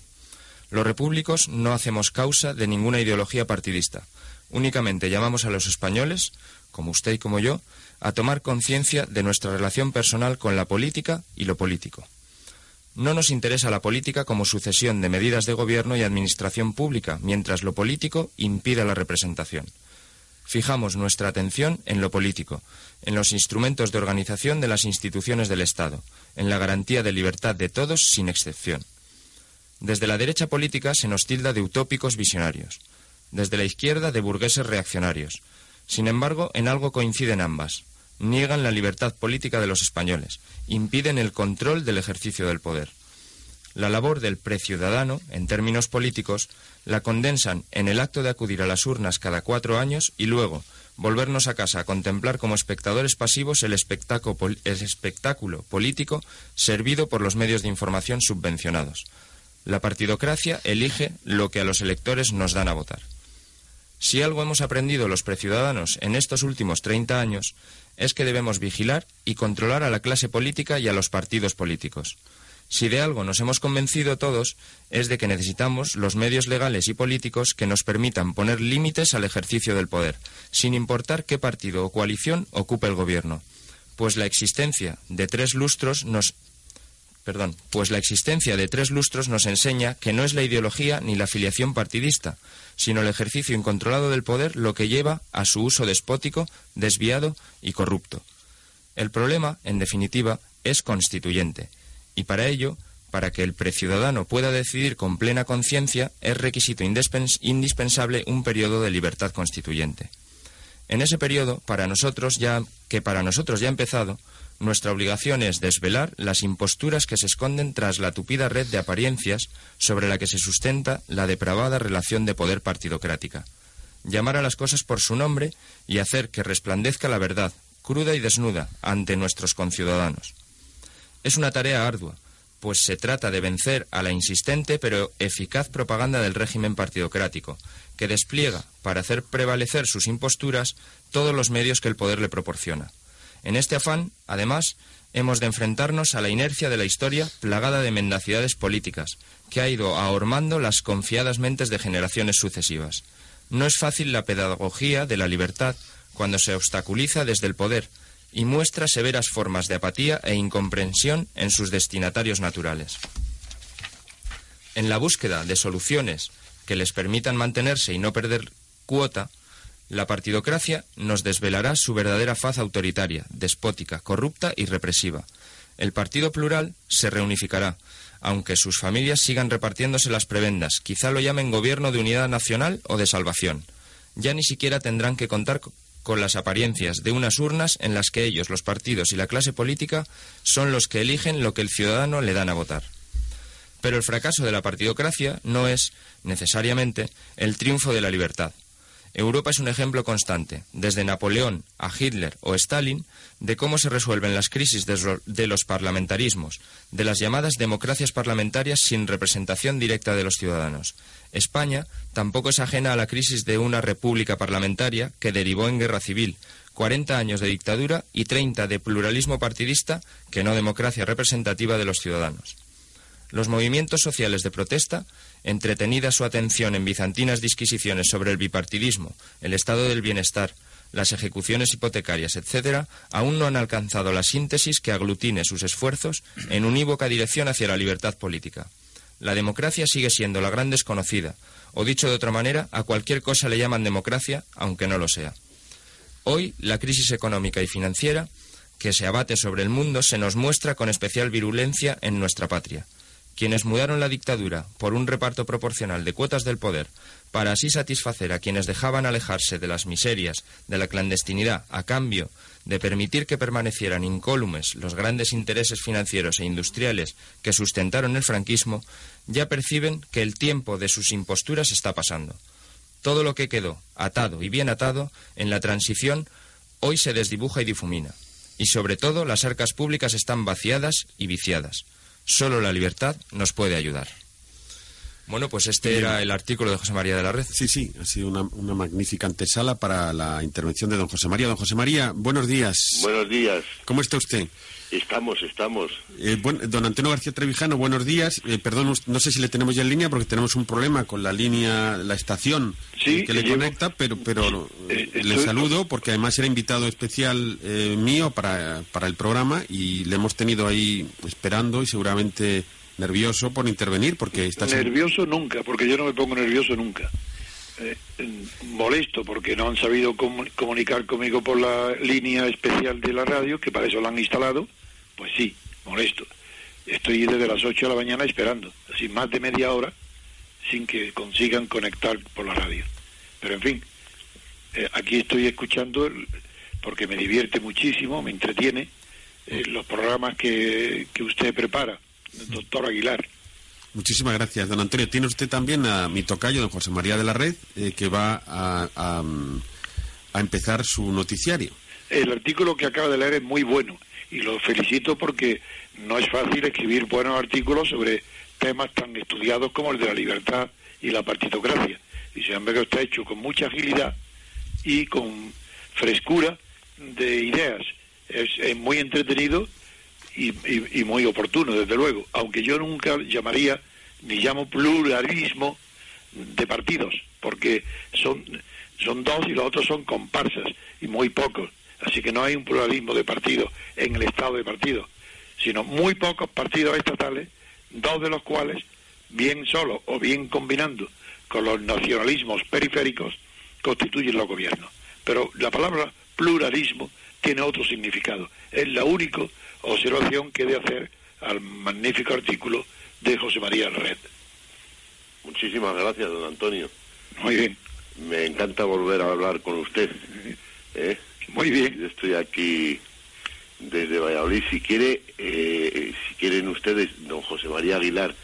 Los repúblicos no hacemos causa de ninguna ideología partidista. Únicamente llamamos a los españoles, como usted y como yo, a tomar conciencia de nuestra relación personal con la política y lo político. No nos interesa la política como sucesión de medidas de gobierno y administración pública, mientras lo político impida la representación. Fijamos nuestra atención en lo político, en los instrumentos de organización de las instituciones del Estado, en la garantía de libertad de todos sin excepción. Desde la derecha política se nos tilda de utópicos visionarios, desde la izquierda de burgueses reaccionarios. Sin embargo, en algo coinciden ambas. Niegan la libertad política de los españoles, impiden el control del ejercicio del poder. La labor del preciudadano, en términos políticos, la condensan en el acto de acudir a las urnas cada cuatro años y luego volvernos a casa a contemplar como espectadores pasivos el espectáculo, el espectáculo político servido por los medios de información subvencionados. La partidocracia elige lo que a los electores nos dan a votar. Si algo hemos aprendido los preciudadanos en estos últimos 30 años es que debemos vigilar y controlar a la clase política y a los partidos políticos. Si de algo nos hemos convencido todos es de que necesitamos los medios legales y políticos que nos permitan poner límites al ejercicio del poder, sin importar qué partido o coalición ocupe el gobierno, pues la existencia de tres lustros nos perdón, pues la existencia de tres lustros nos enseña que no es la ideología ni la afiliación partidista, sino el ejercicio incontrolado del poder lo que lleva a su uso despótico, desviado y corrupto. El problema, en definitiva, es constituyente y para ello, para que el preciudadano pueda decidir con plena conciencia, es requisito indispensable un periodo de libertad constituyente. En ese periodo, para nosotros ya, que para nosotros ya ha empezado, nuestra obligación es desvelar las imposturas que se esconden tras la tupida red de apariencias sobre la que se sustenta la depravada relación de poder partidocrática. Llamar a las cosas por su nombre y hacer que resplandezca la verdad, cruda y desnuda, ante nuestros conciudadanos. Es una tarea ardua, pues se trata de vencer a la insistente pero eficaz propaganda del régimen partidocrático, que despliega, para hacer prevalecer sus imposturas, todos los medios que el poder le proporciona. En este afán, además, hemos de enfrentarnos a la inercia de la historia plagada de mendacidades políticas, que ha ido ahormando las confiadas mentes de generaciones sucesivas. No es fácil la pedagogía de la libertad cuando se obstaculiza desde el poder, y muestra severas formas de apatía e incomprensión en sus destinatarios naturales. En la búsqueda de soluciones que les permitan mantenerse y no perder cuota, la partidocracia nos desvelará su verdadera faz autoritaria, despótica, corrupta y represiva. El Partido Plural se reunificará, aunque sus familias sigan repartiéndose las prebendas, quizá lo llamen Gobierno de Unidad Nacional o de Salvación. Ya ni siquiera tendrán que contar con las apariencias de unas urnas en las que ellos, los partidos y la clase política son los que eligen lo que el ciudadano le dan a votar. Pero el fracaso de la partidocracia no es, necesariamente, el triunfo de la libertad. Europa es un ejemplo constante, desde Napoleón a Hitler o Stalin, de cómo se resuelven las crisis de los parlamentarismos, de las llamadas democracias parlamentarias sin representación directa de los ciudadanos. España tampoco es ajena a la crisis de una república parlamentaria que derivó en guerra civil, 40 años de dictadura y 30 de pluralismo partidista que no democracia representativa de los ciudadanos. Los movimientos sociales de protesta entretenida su atención en bizantinas disquisiciones sobre el bipartidismo, el estado del bienestar, las ejecuciones hipotecarias, etc., aún no han alcanzado la síntesis que aglutine sus esfuerzos en unívoca dirección hacia la libertad política. La democracia sigue siendo la gran desconocida, o dicho de otra manera, a cualquier cosa le llaman democracia, aunque no lo sea. Hoy, la crisis económica y financiera que se abate sobre el mundo se nos muestra con especial virulencia en nuestra patria quienes mudaron la dictadura por un reparto proporcional de cuotas del poder para así satisfacer a quienes dejaban alejarse de las miserias de la clandestinidad a cambio de permitir que permanecieran incólumes los grandes intereses financieros e industriales que sustentaron el franquismo, ya perciben que el tiempo de sus imposturas está pasando. Todo lo que quedó atado y bien atado en la transición hoy se desdibuja y difumina. Y sobre todo las arcas públicas están vaciadas y viciadas. Solo la libertad nos puede ayudar. Bueno, pues este era el artículo de José María de la Red. Sí, sí, ha sido una, una magnífica antesala para la intervención de don José María. Don José María, buenos días. Buenos días. ¿Cómo está usted? Estamos, estamos. Eh, don Antonio García Trevijano, buenos días. Eh, perdón, no sé si le tenemos ya en línea porque tenemos un problema con la línea, la estación Sí, que le llevo- conecta, pero, pero Eh, le saludo porque además era invitado especial eh, mío para, para el programa y le hemos tenido ahí esperando y seguramente nervioso por intervenir porque está Nervioso nunca, porque yo no me pongo nervioso nunca. Eh, molesto porque no han sabido comu- comunicar conmigo por la línea especial de la radio, que para eso la han instalado. Pues sí, molesto. Estoy desde las 8 de la mañana esperando, así más de media hora, sin que consigan conectar por la radio. Pero en fin, eh, aquí estoy escuchando, el- porque me divierte muchísimo, me entretiene, eh, los programas que, que usted prepara, doctor Aguilar. Muchísimas gracias, don Antonio. Tiene usted también a mi tocayo, don José María de la Red, eh, que va a, a, mm, a empezar su noticiario. El artículo que acaba de leer es muy bueno y lo felicito porque no es fácil escribir buenos artículos sobre temas tan estudiados como el de la libertad y la partitocracia. Y sin embargo está hecho con mucha agilidad y con frescura de ideas. Es, muy entretenido y, y- y muy oportuno, desde luego, aunque yo nunca llamaría ni llamo pluralismo de partidos, porque son, son dos y los otros son comparsas y muy pocos. Así que no hay un pluralismo de partidos en el estado de partidos, sino muy pocos partidos estatales, dos de los cuales, bien solos o bien combinando con los nacionalismos periféricos, constituyen los gobiernos. Pero la palabra pluralismo tiene otro significado. Es la única observación que he de hacer al magnífico artículo de José María Red. Muchísimas gracias, don Antonio. Muy bien. Me encanta volver a hablar con usted. ¿eh? Muy bien. Yo estoy aquí desde Valladolid. Si quiere, eh, si quieren ustedes, don José María Aguilar,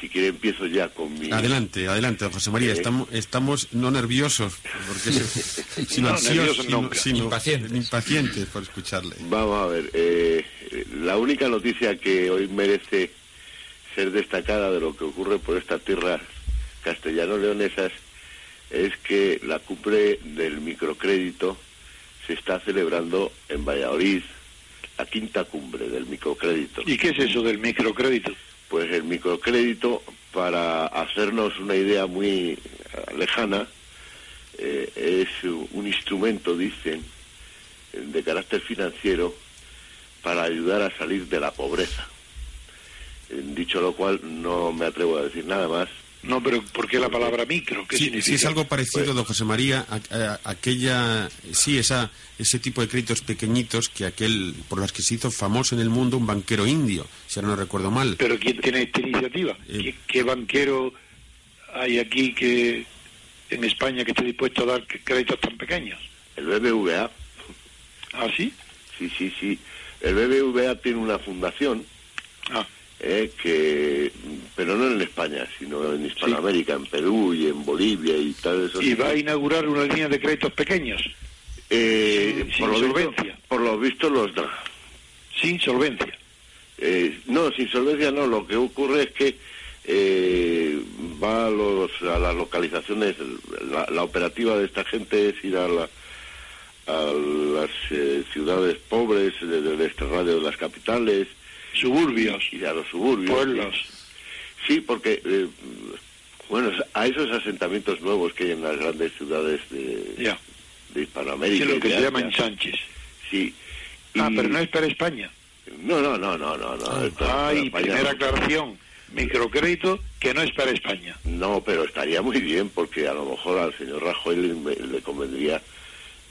si quiere empiezo ya con mi... Adelante, adelante, don José María. Eh. Estamos, estamos no nerviosos, porque se- <laughs> sino No, ansiosos, sino, sino Impacientes. impacientes por escucharle. Vamos a ver, eh, la única noticia que hoy merece ser destacada de lo que ocurre por estas tierras castellano-leonesas es que la cumbre del microcrédito se está celebrando en Valladolid, la quinta cumbre del microcrédito. ¿Y qué es eso del microcrédito? Pues el microcrédito, para hacernos una idea muy eh, lejana, eh, es un instrumento, dicen, de carácter financiero para ayudar a salir de la pobreza. Eh, Dicho lo cual, no me atrevo a decir nada más. No, pero ¿por qué la palabra micro? ¿Qué Sí, significa? sí es algo parecido, Pues- don José María, a, a- aquella, sí, esa, ese tipo de créditos pequeñitos que aquel, por los que se hizo famoso en el mundo un banquero indio, si ahora no recuerdo mal. ¿Pero quién tiene esta iniciativa? Eh, ¿Qué, qué banquero hay aquí que en España que esté dispuesto a dar créditos tan pequeños? El BBVA, ¿Ah, sí? sí, sí, sí. El BBVA tiene una fundación Ah, eh, que, pero no en España, sino en Hispanoamérica, en Perú y en Bolivia y tal. esos y va a inaugurar una línea de créditos pequeños, Eh, Sin- sin por, lo visto, solvencia. por lo visto los da. sin solvencia. Eh, no, sin solvencia no. Lo que ocurre es que eh, va a, los, a las localizaciones. La, la operativa de esta gente es ir a, la- a las eh, ciudades pobres de- del extrarradio de las capitales. Suburbios. Y a los suburbios. Pueblos. Sí, porque, eh, bueno, a esos asentamientos nuevos que hay en las grandes ciudades de, Ya. de Hispanoamérica. es lo que se llama ensanches. Sí. Ah, Y- pero no es para España. No, no, no, no, no. no. Ah, y España, primera aclaración, microcrédito que no es para España. No, pero estaría muy bien porque a lo mejor al señor Rajoy le, le convendría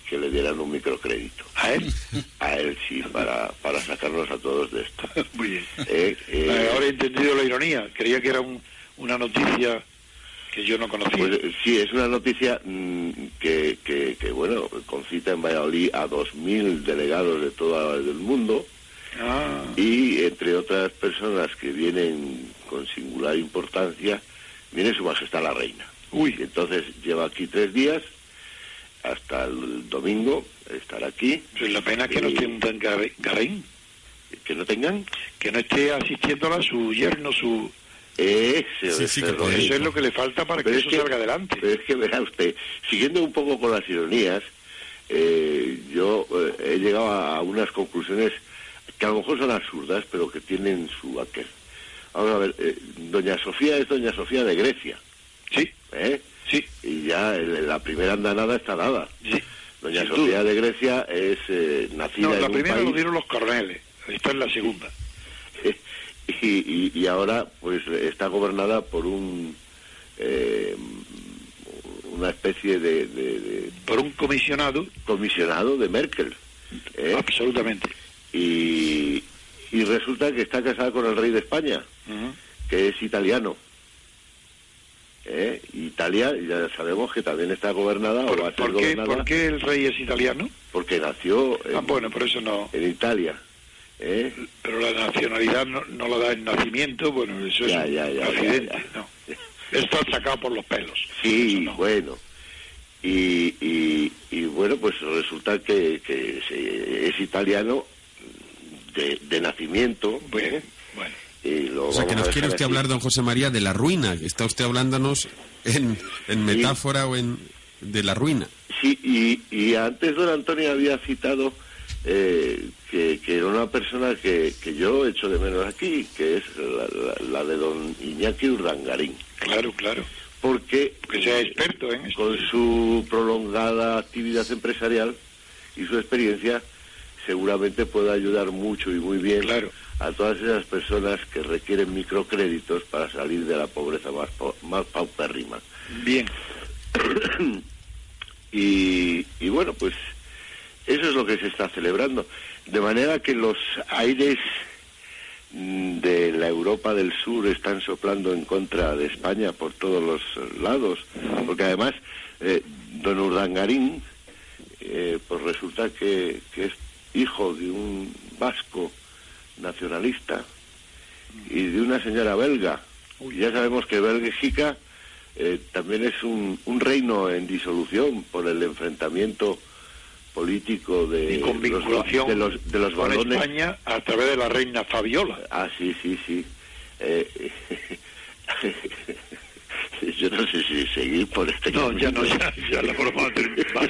que le dieran un microcrédito. ¿A él? A él sí, para, para sacarnos a todos de esto. <laughs> Muy bien. Eh, eh, Eh, ahora he entendido la ironía. Creía que era un- una noticia que yo no conocía. Pues eh, sí, es una noticia mm, que, que, que, bueno, concita en Valladolid a 2.000 delegados de todo el mundo Ah, y entre otras personas que vienen con singular importancia, viene Su Majestad la Reina. Uy. Y entonces lleva aquí tres días, hasta el domingo estar aquí. pues la pena que no Eh, tan gar- garín. que no tengan que no esté asistiéndola su yerno, su... Ese, Sí, sí. Eso es lo que le falta para que Pero eso es salga adelante. Pero es que verá usted, siguiendo un poco con las ironías, eh, yo eh, he llegado a unas conclusiones que a lo mejor son absurdas, pero que tienen su aquel. Vamos a ver, eh, Doña Sofía es Doña Sofía de Grecia. Sí. ¿Eh? Sí. Y ya el- la primera andanada está dada. Sí. Doña Sofía de Grecia es eh, nacida No, en la primera país... lo dieron los coroneles, esta es la segunda. <laughs> y, y- y ahora pues está gobernada por un eh, una especie de, de- de- Por un comisionado. comisionado de Merkel ¿eh? Absolutamente. y, y resulta que está casada con el rey de España que es italiano ¿eh? Italia ya sabemos que también está gobernada o va a ser ¿Por qué, gobernada por qué el rey es italiano? porque nació en, Ah, bueno, por eso no. en Italia ¿eh? Pero la nacionalidad no, no la da en nacimiento, bueno, eso Ya, es ya, un ya, accidente. No. Esto es sacado por los pelos. Sí, bueno. Y, y, y bueno, pues resulta que, que es italiano de, de nacimiento. ¿eh? Y lo O sea, que nos quiere usted así. hablar, don José María, de la ruina. Está usted hablándonos en, en metáfora o en de la ruina. Sí, y, y antes don Antonio había citado eh, que, que era una persona que, que yo echo de menos aquí, que es la, la- la de don Iñaki Urdangarín. Claro, claro. Porque, Que sea experto en esto. con su prolongada actividad empresarial y su experiencia, seguramente puede ayudar mucho y muy bien a todas esas personas que requieren microcréditos para salir de la pobreza más, más paupérrima. Bien. y, y bueno, pues eso es lo que se está celebrando. De manera que los aires mm, de la Europa del Sur están soplando en contra de España por todos los lados, porque además eh, don Urdangarín, eh, pues resulta que, que es hijo de un vasco nacionalista y de una señora belga. Y ya sabemos que Bélgica eh, también es un, un reino en disolución por el enfrentamiento político de Y con los, de los, de los con balones. España a través de la reina Fabiola. Ah, sí, sí, sí. Eh, <laughs> yo no sé si seguir por este No, ya no, ya, ya la broma.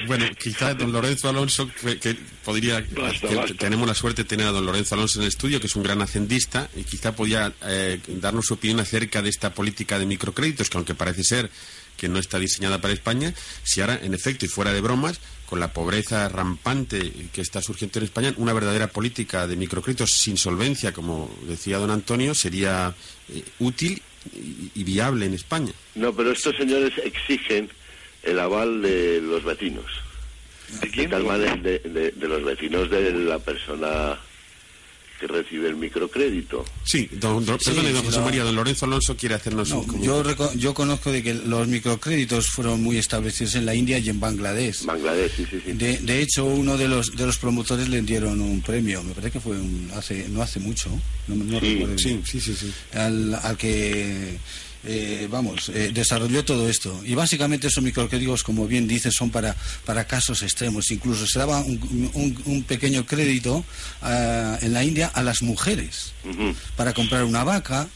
Bueno, quizá don Lorenzo Alonso, que, que podría, Basta, que basta. tenemos la suerte de tener a don Lorenzo Alonso en el estudio, que es un gran hacendista, y quizá podía eh, darnos su opinión acerca de esta política de microcréditos, que aunque parece ser que no está diseñada para España, si ahora, en efecto, y fuera de bromas, con la pobreza rampante que está surgiendo en España, una verdadera política de microcréditos sin solvencia, como decía don Antonio, sería eh, útil y, y viable en España. No, pero estos señores exigen el aval de los vecinos. ¿De tal manera de, de- de los vecinos de la persona que recibe el microcrédito. Sí, don, don- Sí, perdone, don José no. María, don Lorenzo Alonso quiere hacernos No, un comentario. yo, reco- yo conozco de que los microcréditos fueron muy establecidos en la India y en Bangladesh. Bangladesh, sí, sí, sí. De, de hecho, uno de los de los promotores le dieron un premio, me parece que fue un- hace no hace mucho, no, no Sí, recuerdo sí, sí, sí, sí. al, al que eh, vamos eh, desarrolló todo esto. Y básicamente esos microcréditos, como bien dices, son para para casos extremos. Incluso se daba un, un- un pequeño crédito ah, en la India a las mujeres para comprar una vaca,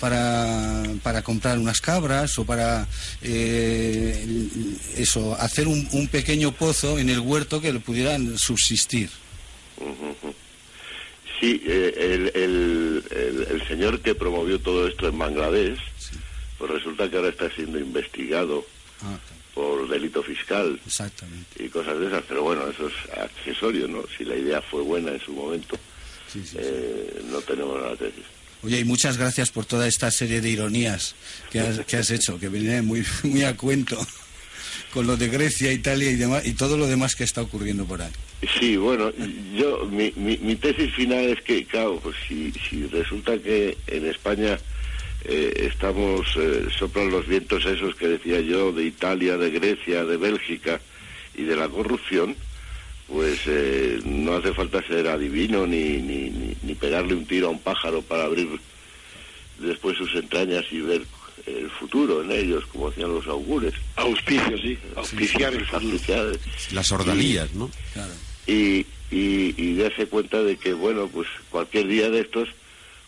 para, para comprar unas cabras o para eh, eso, hacer un, un pequeño pozo en el huerto que le pudieran subsistir. Sí, eh, el, el- el- el señor que promovió todo esto en Bangladesh, pues resulta que ahora está siendo investigado por delito fiscal Exactamente. y cosas de esas, pero bueno, eso es accesorio, ¿no? Si la idea fue buena en su momento, eh, no tenemos nada que decir. Oye, y muchas gracias por toda esta serie de ironías que has, que has hecho, que viene muy, muy a cuento con lo de Grecia, Italia y demás, y todo lo demás que está ocurriendo por ahí. Sí, bueno, yo mi, mi, mi tesis final es que, claro, pues si, si resulta que en España eh, estamos, eh, soplan los vientos esos que decía yo, de Italia, de Grecia, de Bélgica y de la corrupción, pues eh, no hace falta ser adivino ni, ni, ni, ni pegarle un tiro a un pájaro para abrir después sus entrañas y ver el futuro en ellos, como hacían los augures. Auspicio, sí. Auspiciar el futuro. Auspiciar. Las ordalías, ¿no? Claro. y, y, y darse cuenta de que, bueno, pues cualquier día de estos,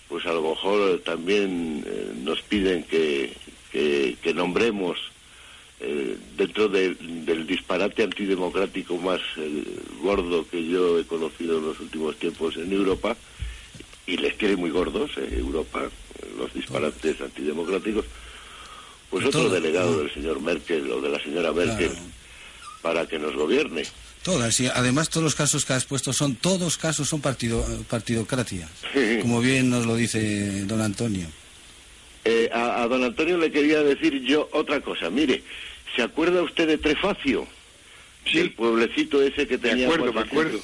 pues a lo mejor también eh, nos piden que, que, que nombremos eh, dentro de- del disparate antidemocrático más eh, gordo que yo he conocido en los últimos tiempos en Europa, y les quiere muy gordos, Europa, los disparates antidemocráticos, pues otro todo, delegado del señor Merkel o de la señora Merkel para que nos gobierne. Todas, y además todos los casos que has puesto son, todos casos son partido, partidocracia, como bien nos lo dice don Antonio. Eh, a, a don Antonio le quería decir yo otra cosa. Mire, ¿se acuerda usted de Trefacio? Sí. El pueblecito ese que tenía acuerdo, me acuerdo.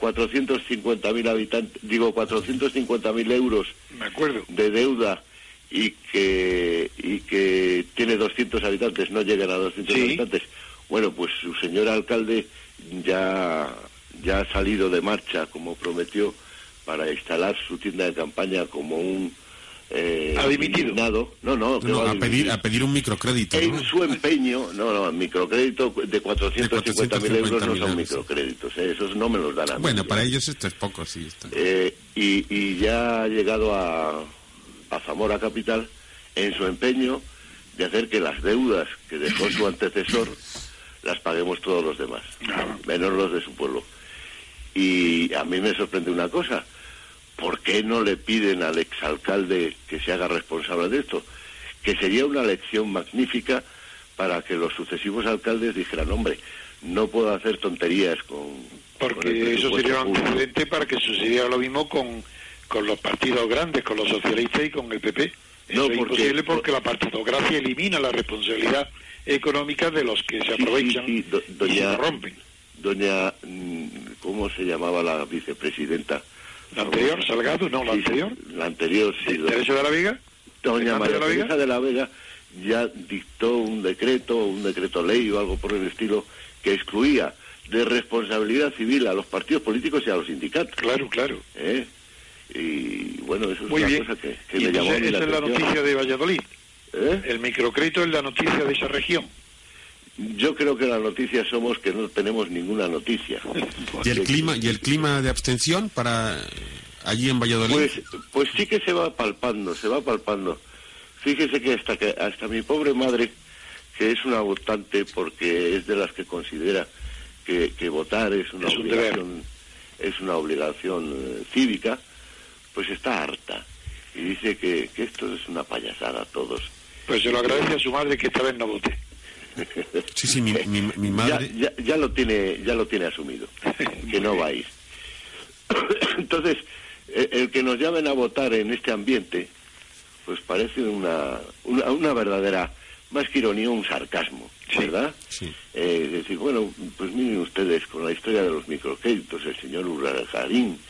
450.000 habitantes, digo 450.000 euros Me acuerdo. de deuda y que y que tiene 200 habitantes, no llegan a 200 Sí. habitantes. Bueno, pues su señor alcalde ya ya ha salido de marcha como prometió para instalar su tienda de campaña como un eh, Ha dimitido. No, no, que No, va a dimitir. pedir, a pedir un microcrédito. En ¿no? su empeño, no, no, microcrédito de 450.000 euros no 450.000 son euros, microcréditos, eh, esos no me los dan a mí. Bueno, para ellos esto es poco, sí. esto. Eh, y, y ya ha llegado a, a Zamora Capital en su empeño de hacer que las deudas que dejó su antecesor <laughs> las paguemos todos los demás, menos los de su pueblo. Y a mí me sorprende una cosa, ¿por qué no le piden al exalcalde que se haga responsable de esto? Que sería una lección magnífica para que los sucesivos alcaldes dijeran, hombre, no puedo hacer tonterías con... Porque eso sería un público". antecedente para que sucediera lo mismo con, con los partidos grandes, con los socialistas y con el PP. Eso No, es porque- imposible porque la partidocracia elimina la responsabilidad económica de los que se aprovechan sí, sí, do- y se doña, corrompen. doña, mm, ¿cómo se llamaba la vicepresidenta? ¿La anterior, Salgado? No, la anterior. La anterior, sí. ¿Teresa de la Vega? Doña María de la Vega? Teresa de la Vega ya dictó un decreto, un decreto ley o algo por el estilo que excluía de responsabilidad civil a los partidos políticos y a los sindicatos. Claro, claro. ¿eh? Y bueno, eso es Muy una bien. cosa que, que y me llamó la esa es la noticia de Valladolid. ¿Eh? El microcrédito es la noticia de esa región. Yo creo que la noticia somos que no tenemos ninguna noticia. ¿Y el clima y el clima de abstención para allí en Valladolid? Pues, pues sí que se va palpando, se va palpando. Fíjese que hasta que hasta mi pobre madre, que es una votante porque es de las que considera que, que votar es una Es obligación, es una obligación eh, cívica, pues está harta y dice que, que esto es una payasada a todos. Pues se lo agradece a su madre que esta vez no vote. Sí, sí, mi, mi, mi Ya, madre... ya, ya lo tiene ya lo tiene asumido <laughs> que no va a ir <coughs> entonces eh, el que nos llamen a votar en este ambiente pues parece una una, una verdadera más que ironía un sarcasmo verdad Sí. Eh, decir bueno pues miren ustedes con la historia de los microcréditos el señor Urrajarín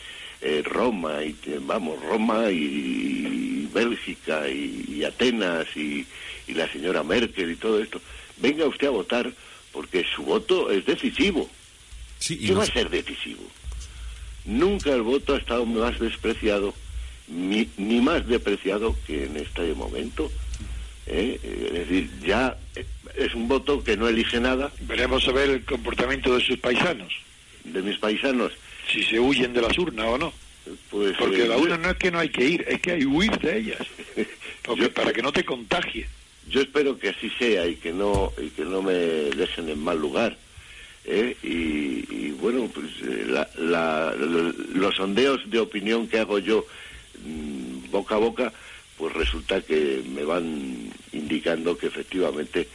eh, Roma y vamos Roma y, y Bélgica y, y Atenas y, y la señora Merkel y todo esto. Venga usted a votar porque su voto es decisivo. Sí, y ¿qué va a ser decisivo? nunca el voto ha estado más despreciado ni, ni más depreciado que en este momento ¿eh? es decir ya eh, es un voto que no elige nada. Veremos a ver el comportamiento de sus paisanos, de mis paisanos si se huyen de las urnas o no. pues Porque eh, la urna no es que no hay que ir, es que hay que huir de ellas. <laughs> Porque Yo- para que no te contagie. Yo espero que así sea y que no y que no me dejen en mal lugar. ¿eh? Y, y, bueno, pues eh, la- la- los sondeos de opinión que hago yo mm, boca a boca, pues resulta que me van indicando que efectivamente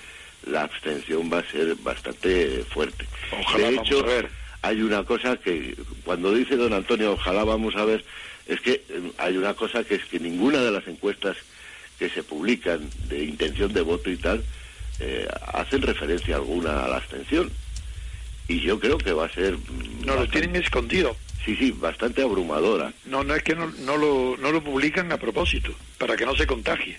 la abstención va a ser bastante fuerte. Ojalá, de vamos hecho, a ver. Hay una cosa que cuando dice don Antonio, ojalá vamos a ver, es que eh, hay una cosa que es que ninguna de las encuestas que se publican de intención de voto y tal eh, hacen referencia alguna a la abstención. Y yo creo que va a ser, No lo bastante- tienen escondido. sí, sí, bastante abrumadora. No, no es que no, no, lo, no lo publican a propósito, para que no se contagie.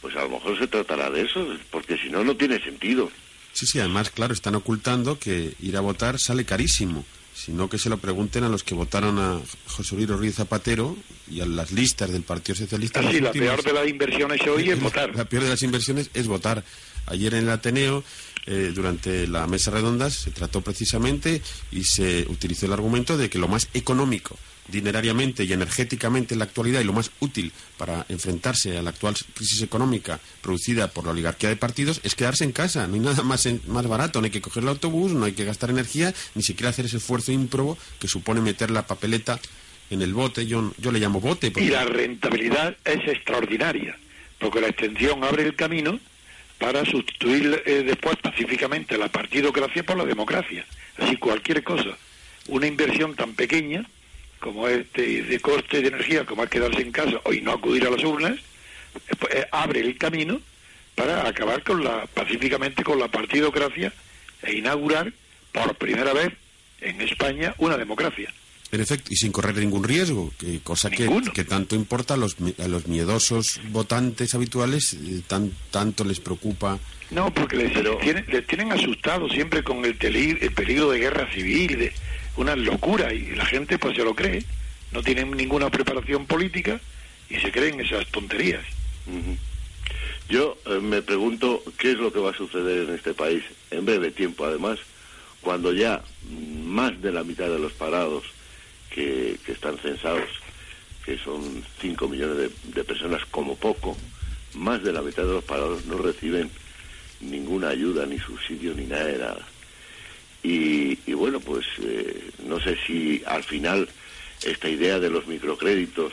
Pues a lo mejor se tratará de eso, porque si no, no tiene sentido. Sí, sí, además, claro, están ocultando que ir a votar sale carísimo. Sino que se lo pregunten a los que votaron a José Luis Ruiz Zapatero y a las listas del Partido Socialista. Así, las la peor de las inversiones hoy es <laughs> votar. La peor de las inversiones es votar. Ayer en el Ateneo eh, durante la mesa redonda se trató precisamente y se utilizó el argumento de que lo más económico dinerariamente y energéticamente en la actualidad y lo más útil para enfrentarse a la actual crisis económica producida por la oligarquía de partidos es quedarse en casa. No hay nada más, más barato, no hay que coger el autobús, no hay que gastar energía, ni siquiera hacer ese esfuerzo ímprobo que supone meter la papeleta en el bote, yo, yo le llamo bote. Y la rentabilidad es extraordinaria, porque la extensión abre el camino para sustituir eh, después pacíficamente la partidocracia por la democracia. Así cualquier cosa, una inversión tan pequeña como este de coste de energía, como es quedarse en casa o y no acudir a las urnas, pues, eh, abre el camino para acabar con la pacíficamente con la partidocracia e inaugurar por primera vez en España una democracia. En efecto, y sin correr ningún riesgo, que, cosa que, que, tanto importa a los, a los miedosos votantes habituales, eh, tan, tanto les preocupa. No, porque les, tienen, les tienen asustados siempre con el, el peligro de guerra civil, de, una locura y la gente pues se lo cree, no tienen ninguna preparación política y se creen esas tonterías. Yo eh, me pregunto qué es lo que va a suceder en este país en breve tiempo, además, cuando ya más de la mitad de los parados que, están censados, que son 5 millones de, de personas como poco, más de la mitad de los parados no reciben ninguna ayuda, ni subsidio, ni nada de nada. Y, bueno, pues eh, no sé si al final esta idea de los microcréditos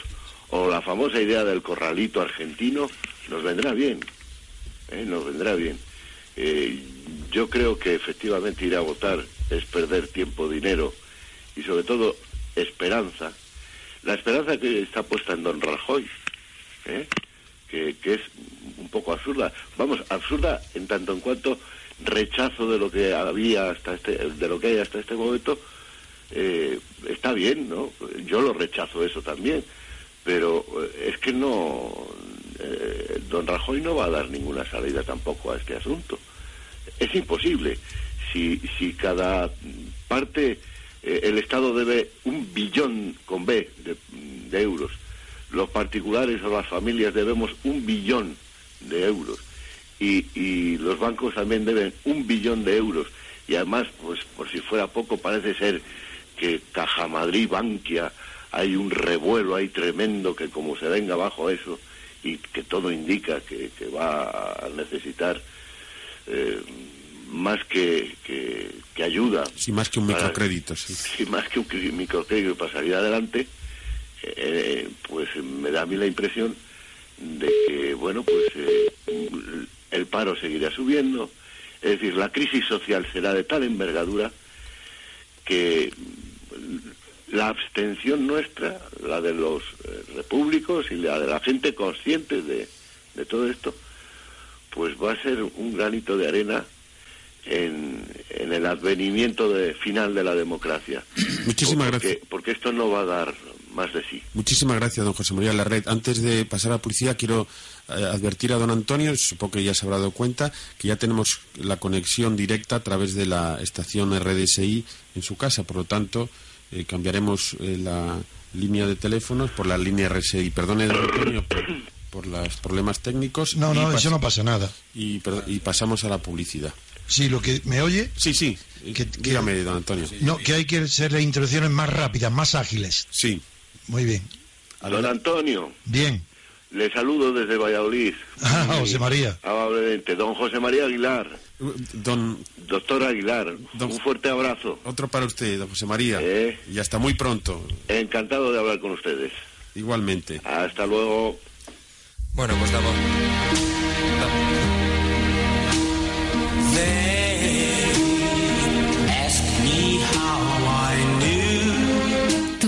o la famosa idea del corralito argentino nos vendrá bien, ¿eh? nos vendrá bien. Eh, yo creo que efectivamente ir a votar es perder tiempo, dinero y sobre todo esperanza. La esperanza que está puesta en Don Rajoy, que, que es un poco absurda. Vamos, absurda en tanto en cuanto rechazo de lo que había hasta este, de lo que hay hasta este momento, eh, está bien, ¿no? Yo lo rechazo eso también, pero eh, es que no, eh, don Rajoy no va a dar ninguna salida tampoco a este asunto. Es imposible. Si, si cada parte, el Estado debe un billón con B de, de euros, los particulares o las familias debemos un billón de euros y, los bancos también deben un billón de euros y además, pues por si fuera poco, parece ser que Caja Madrid, Bankia, hay un revuelo ahí tremendo que como se venga abajo eso y que todo indica que, va a necesitar eh, más que, que, ayuda. Sí, más que un microcrédito. <laughs> Sí. más que un microcrédito para salir adelante, eh, pues me da a mí la impresión de que, bueno, pues eh, el paro seguirá subiendo, es decir, la crisis social será de tal envergadura que la abstención nuestra, la de los eh, repúblicos y la de la gente consciente de, todo esto, pues va a ser un granito de arena en, el advenimiento de, final de la democracia. Muchísimas gracias. Porque esto no va a dar más de sí. Muchísimas gracias, don José María Larred. Antes de pasar a la policía, quiero eh, advertir a don Antonio, supongo que ya se habrá dado cuenta, que ya tenemos la conexión directa a través de la estación RDSI en su casa. Por lo tanto, eh, cambiaremos eh, la línea de teléfonos por la línea RSI. Perdone, don Antonio, por, los problemas técnicos. No, no, eso no pasa nada. Y, y pasamos a la publicidad. Sí, lo que me oye. Sí, sí. Que, Dígame, don Antonio. No, que hay que hacer las introducciones más rápidas, más ágiles. Sí. Muy bien. Don Antonio. Bien. Le saludo desde Valladolid. Ah, José María. Amablemente. Don José María Aguilar. Don... Doctor Aguilar. Un fuerte abrazo. Otro para usted, don José María. ¿Eh? Y hasta muy pronto. Encantado de hablar con ustedes. Igualmente. Hasta luego. Bueno, pues damos...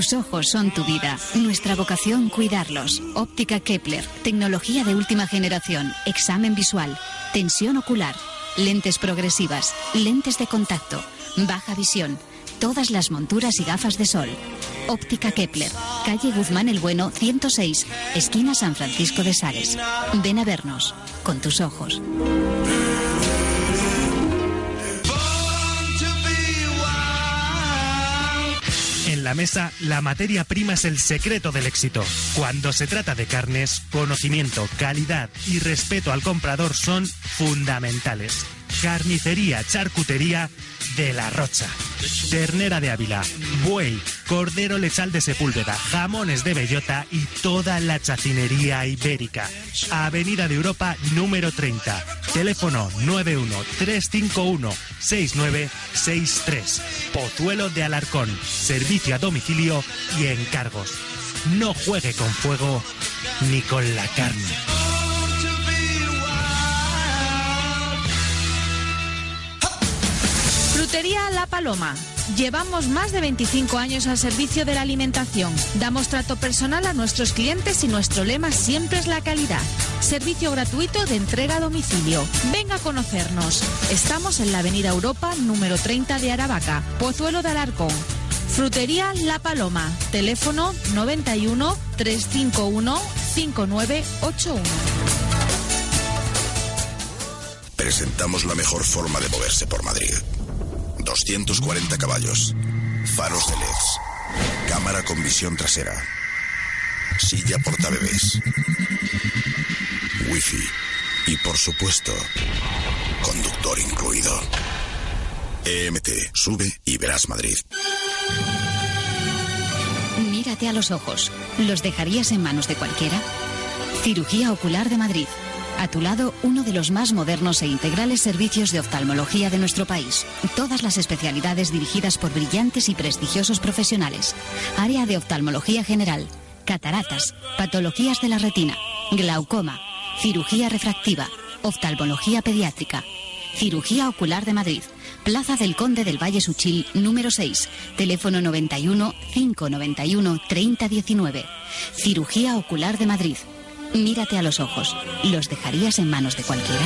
Tus ojos son tu vida. Nuestra vocación, cuidarlos. Óptica Kepler. Tecnología de última generación. Examen visual. Tensión ocular. Lentes progresivas. Lentes de contacto. Baja visión. Todas las monturas y gafas de sol. Óptica Kepler. Calle Guzmán el Bueno, 106. Esquina San Francisco de Sales. Ven a vernos. Con tus ojos. La mesa, la materia prima es el secreto del éxito. Cuando se trata de carnes, conocimiento, calidad y respeto al comprador son fundamentales. Carnicería, charcutería de la Rocha. Ternera de Ávila, buey, cordero lechal de Sepúlveda, jamones de bellota y toda la chacinería ibérica. Avenida de Europa número 30. Teléfono 913516963. Pozuelo de Alarcón. Servicio a domicilio y encargos. No juegue con fuego ni con la carne. Frutería La Paloma. Llevamos más de 25 años al servicio de la alimentación. Damos trato personal a nuestros clientes y nuestro lema siempre es la calidad. Servicio gratuito de entrega a domicilio. Venga a conocernos. Estamos en la Avenida Europa número 30 de Aravaca, Pozuelo de Alarcón. Frutería La Paloma. Teléfono 91 351 5981. Presentamos la mejor forma de moverse por Madrid. 240 caballos, faros de LEDs, cámara con visión trasera, silla portabebés, wifi y por supuesto, conductor incluido. EMT, sube y verás Madrid. Mírate a los ojos. ¿Los dejarías en manos de cualquiera? Cirugía Ocular de Madrid. A tu lado, uno de los más modernos e integrales servicios de oftalmología de nuestro país. Todas las especialidades dirigidas por brillantes y prestigiosos profesionales. Área de oftalmología general, cataratas, patologías de la retina, glaucoma, cirugía refractiva, oftalmología pediátrica, cirugía ocular de Madrid. Plaza del Conde del Valle Suchil, número 6, teléfono 91 591 3019. Cirugía Ocular de Madrid. Mírate a los ojos. ¿Los dejarías en manos de cualquiera?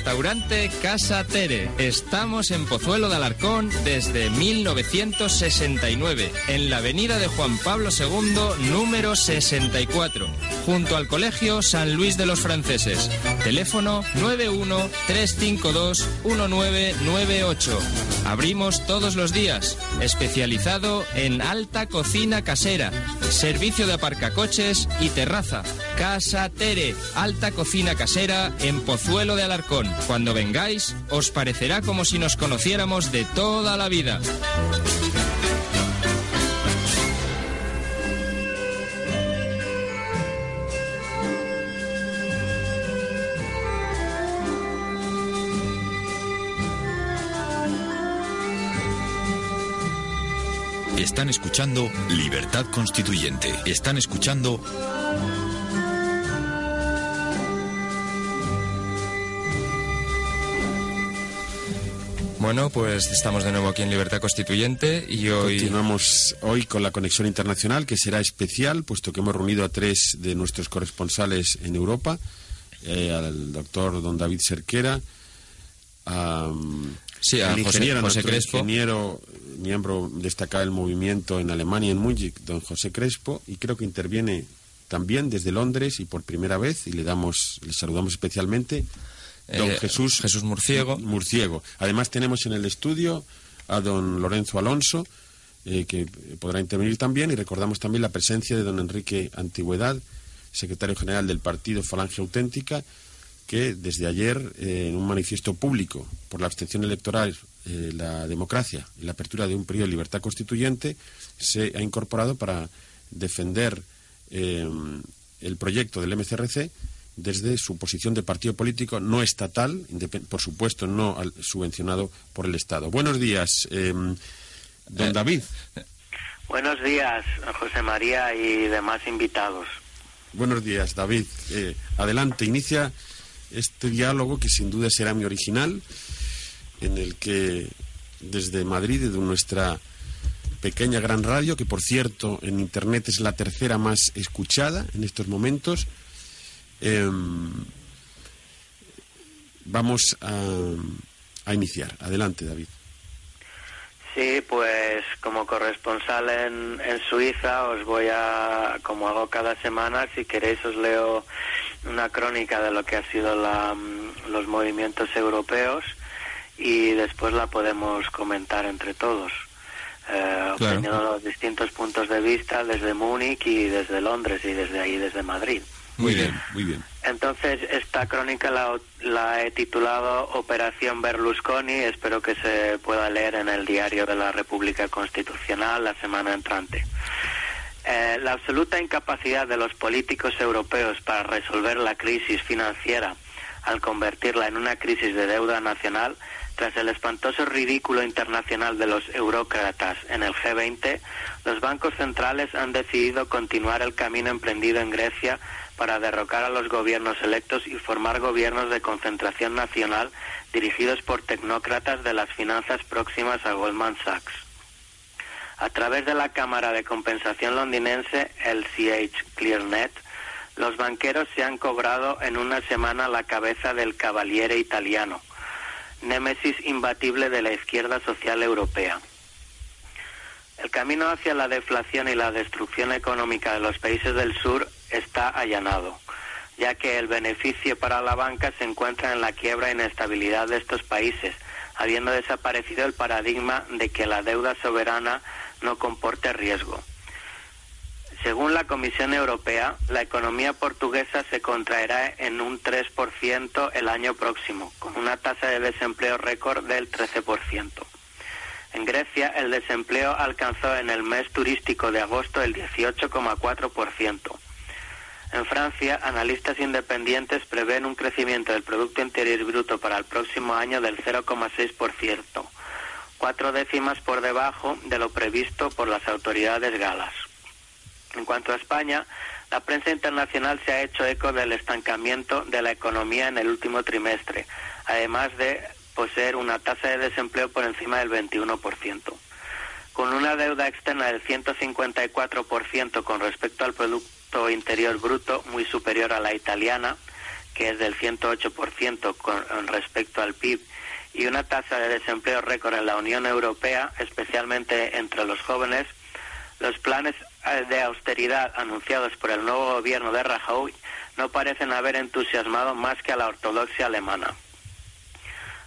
Restaurante Casa Tere. Estamos en Pozuelo de Alarcón desde 1969, en la avenida de Juan Pablo II, número 64, junto al Colegio San Luis de los Franceses. Teléfono 91-352-1998. Abrimos todos los días, especializado en alta cocina casera, servicio de aparcacoches y terraza. Casa Tere, alta cocina casera en Pozuelo de Alarcón. Cuando vengáis, os parecerá como si nos conociéramos de toda la vida. Están escuchando Libertad Constituyente. Están escuchando Bueno, pues estamos de nuevo aquí en Libertad Constituyente y hoy... Continuamos hoy con la conexión internacional, que será especial, puesto que hemos reunido a tres de nuestros corresponsales en Europa, eh, al doctor don David Cerquera, a, sí, a José, Crespo. ingeniero, miembro destacado del movimiento en Alemania, en Múnich, don José Crespo, y creo que interviene también desde Londres y por primera vez, y le damos, le saludamos especialmente, don Eh, Jesús, Jesús Murciego. Murciego. Además tenemos en el estudio a don Lorenzo Alonso, eh, que podrá intervenir también, y recordamos también la presencia de don Enrique Antigüedad, secretario general del partido Falange Auténtica, que desde ayer, eh, en un manifiesto público por la abstención electoral, la democracia y la apertura de un periodo de libertad constituyente, se ha incorporado para defender el proyecto del MCRC desde su posición de partido político no estatal, por supuesto no al- subvencionado por el Estado. Buenos días, eh, don David. Buenos días, José María y demás invitados. Buenos días, David. Eh, adelante, inicia este diálogo que sin duda será muy original, en el que desde Madrid, desde nuestra pequeña gran radio, que por cierto en Internet es la tercera más escuchada en estos momentos. Em, vamos a, iniciar. Adelante, David. Sí, pues como corresponsal en, en, Suiza os voy a, como hago cada semana, si queréis os leo una crónica de lo que ha sido la, los movimientos europeos y después la podemos comentar entre todos, eh, obteniendo los distintos puntos de vista desde Múnich y desde Londres y desde ahí, desde Madrid. Muy bien, muy bien. Entonces, esta crónica la, la, he titulado Operación Berlusconi. Espero que se pueda leer en el diario de la República Constitucional la semana entrante. Eh, la absoluta incapacidad de los políticos europeos para resolver la crisis financiera al convertirla en una crisis de deuda nacional tras el espantoso ridículo internacional de los eurócratas en el G20, los bancos centrales han decidido continuar el camino emprendido en Grecia para derrocar a los gobiernos electos y formar gobiernos de concentración nacional dirigidos por tecnócratas de las finanzas próximas a Goldman Sachs. A través de la Cámara de Compensación londinense, el CH ClearNet, los banqueros se han cobrado en una semana la cabeza del Cavaliere italiano, némesis imbatible de la izquierda social europea. El camino hacia la deflación y la destrucción económica de los países del sur está allanado, ya que el beneficio para la banca se encuentra en la quiebra e inestabilidad de estos países, habiendo desaparecido el paradigma de que la deuda soberana no comporte riesgo. Según la Comisión Europea, la economía portuguesa se contraerá en un 3% el año próximo, con una tasa de desempleo récord del 13%. En Grecia, el desempleo alcanzó en el mes turístico de agosto el 18,4%. En Francia, analistas independientes prevén un crecimiento del Producto Interior Bruto para el próximo año del 0,6%, cuatro décimas por debajo de lo previsto por las autoridades galas. En cuanto a España, la prensa internacional se ha hecho eco del estancamiento de la economía en el último trimestre, además de poseer una tasa de desempleo por encima del 21%. Con una deuda externa del 154% con respecto al Producto Interior Bruto, muy superior a la italiana, que es del 108% con respecto al PIB, y una tasa de desempleo récord en la Unión Europea, especialmente entre los jóvenes, los planes eh, de austeridad anunciados por el nuevo gobierno de Rajoy no parecen haber entusiasmado más que a la ortodoxia alemana.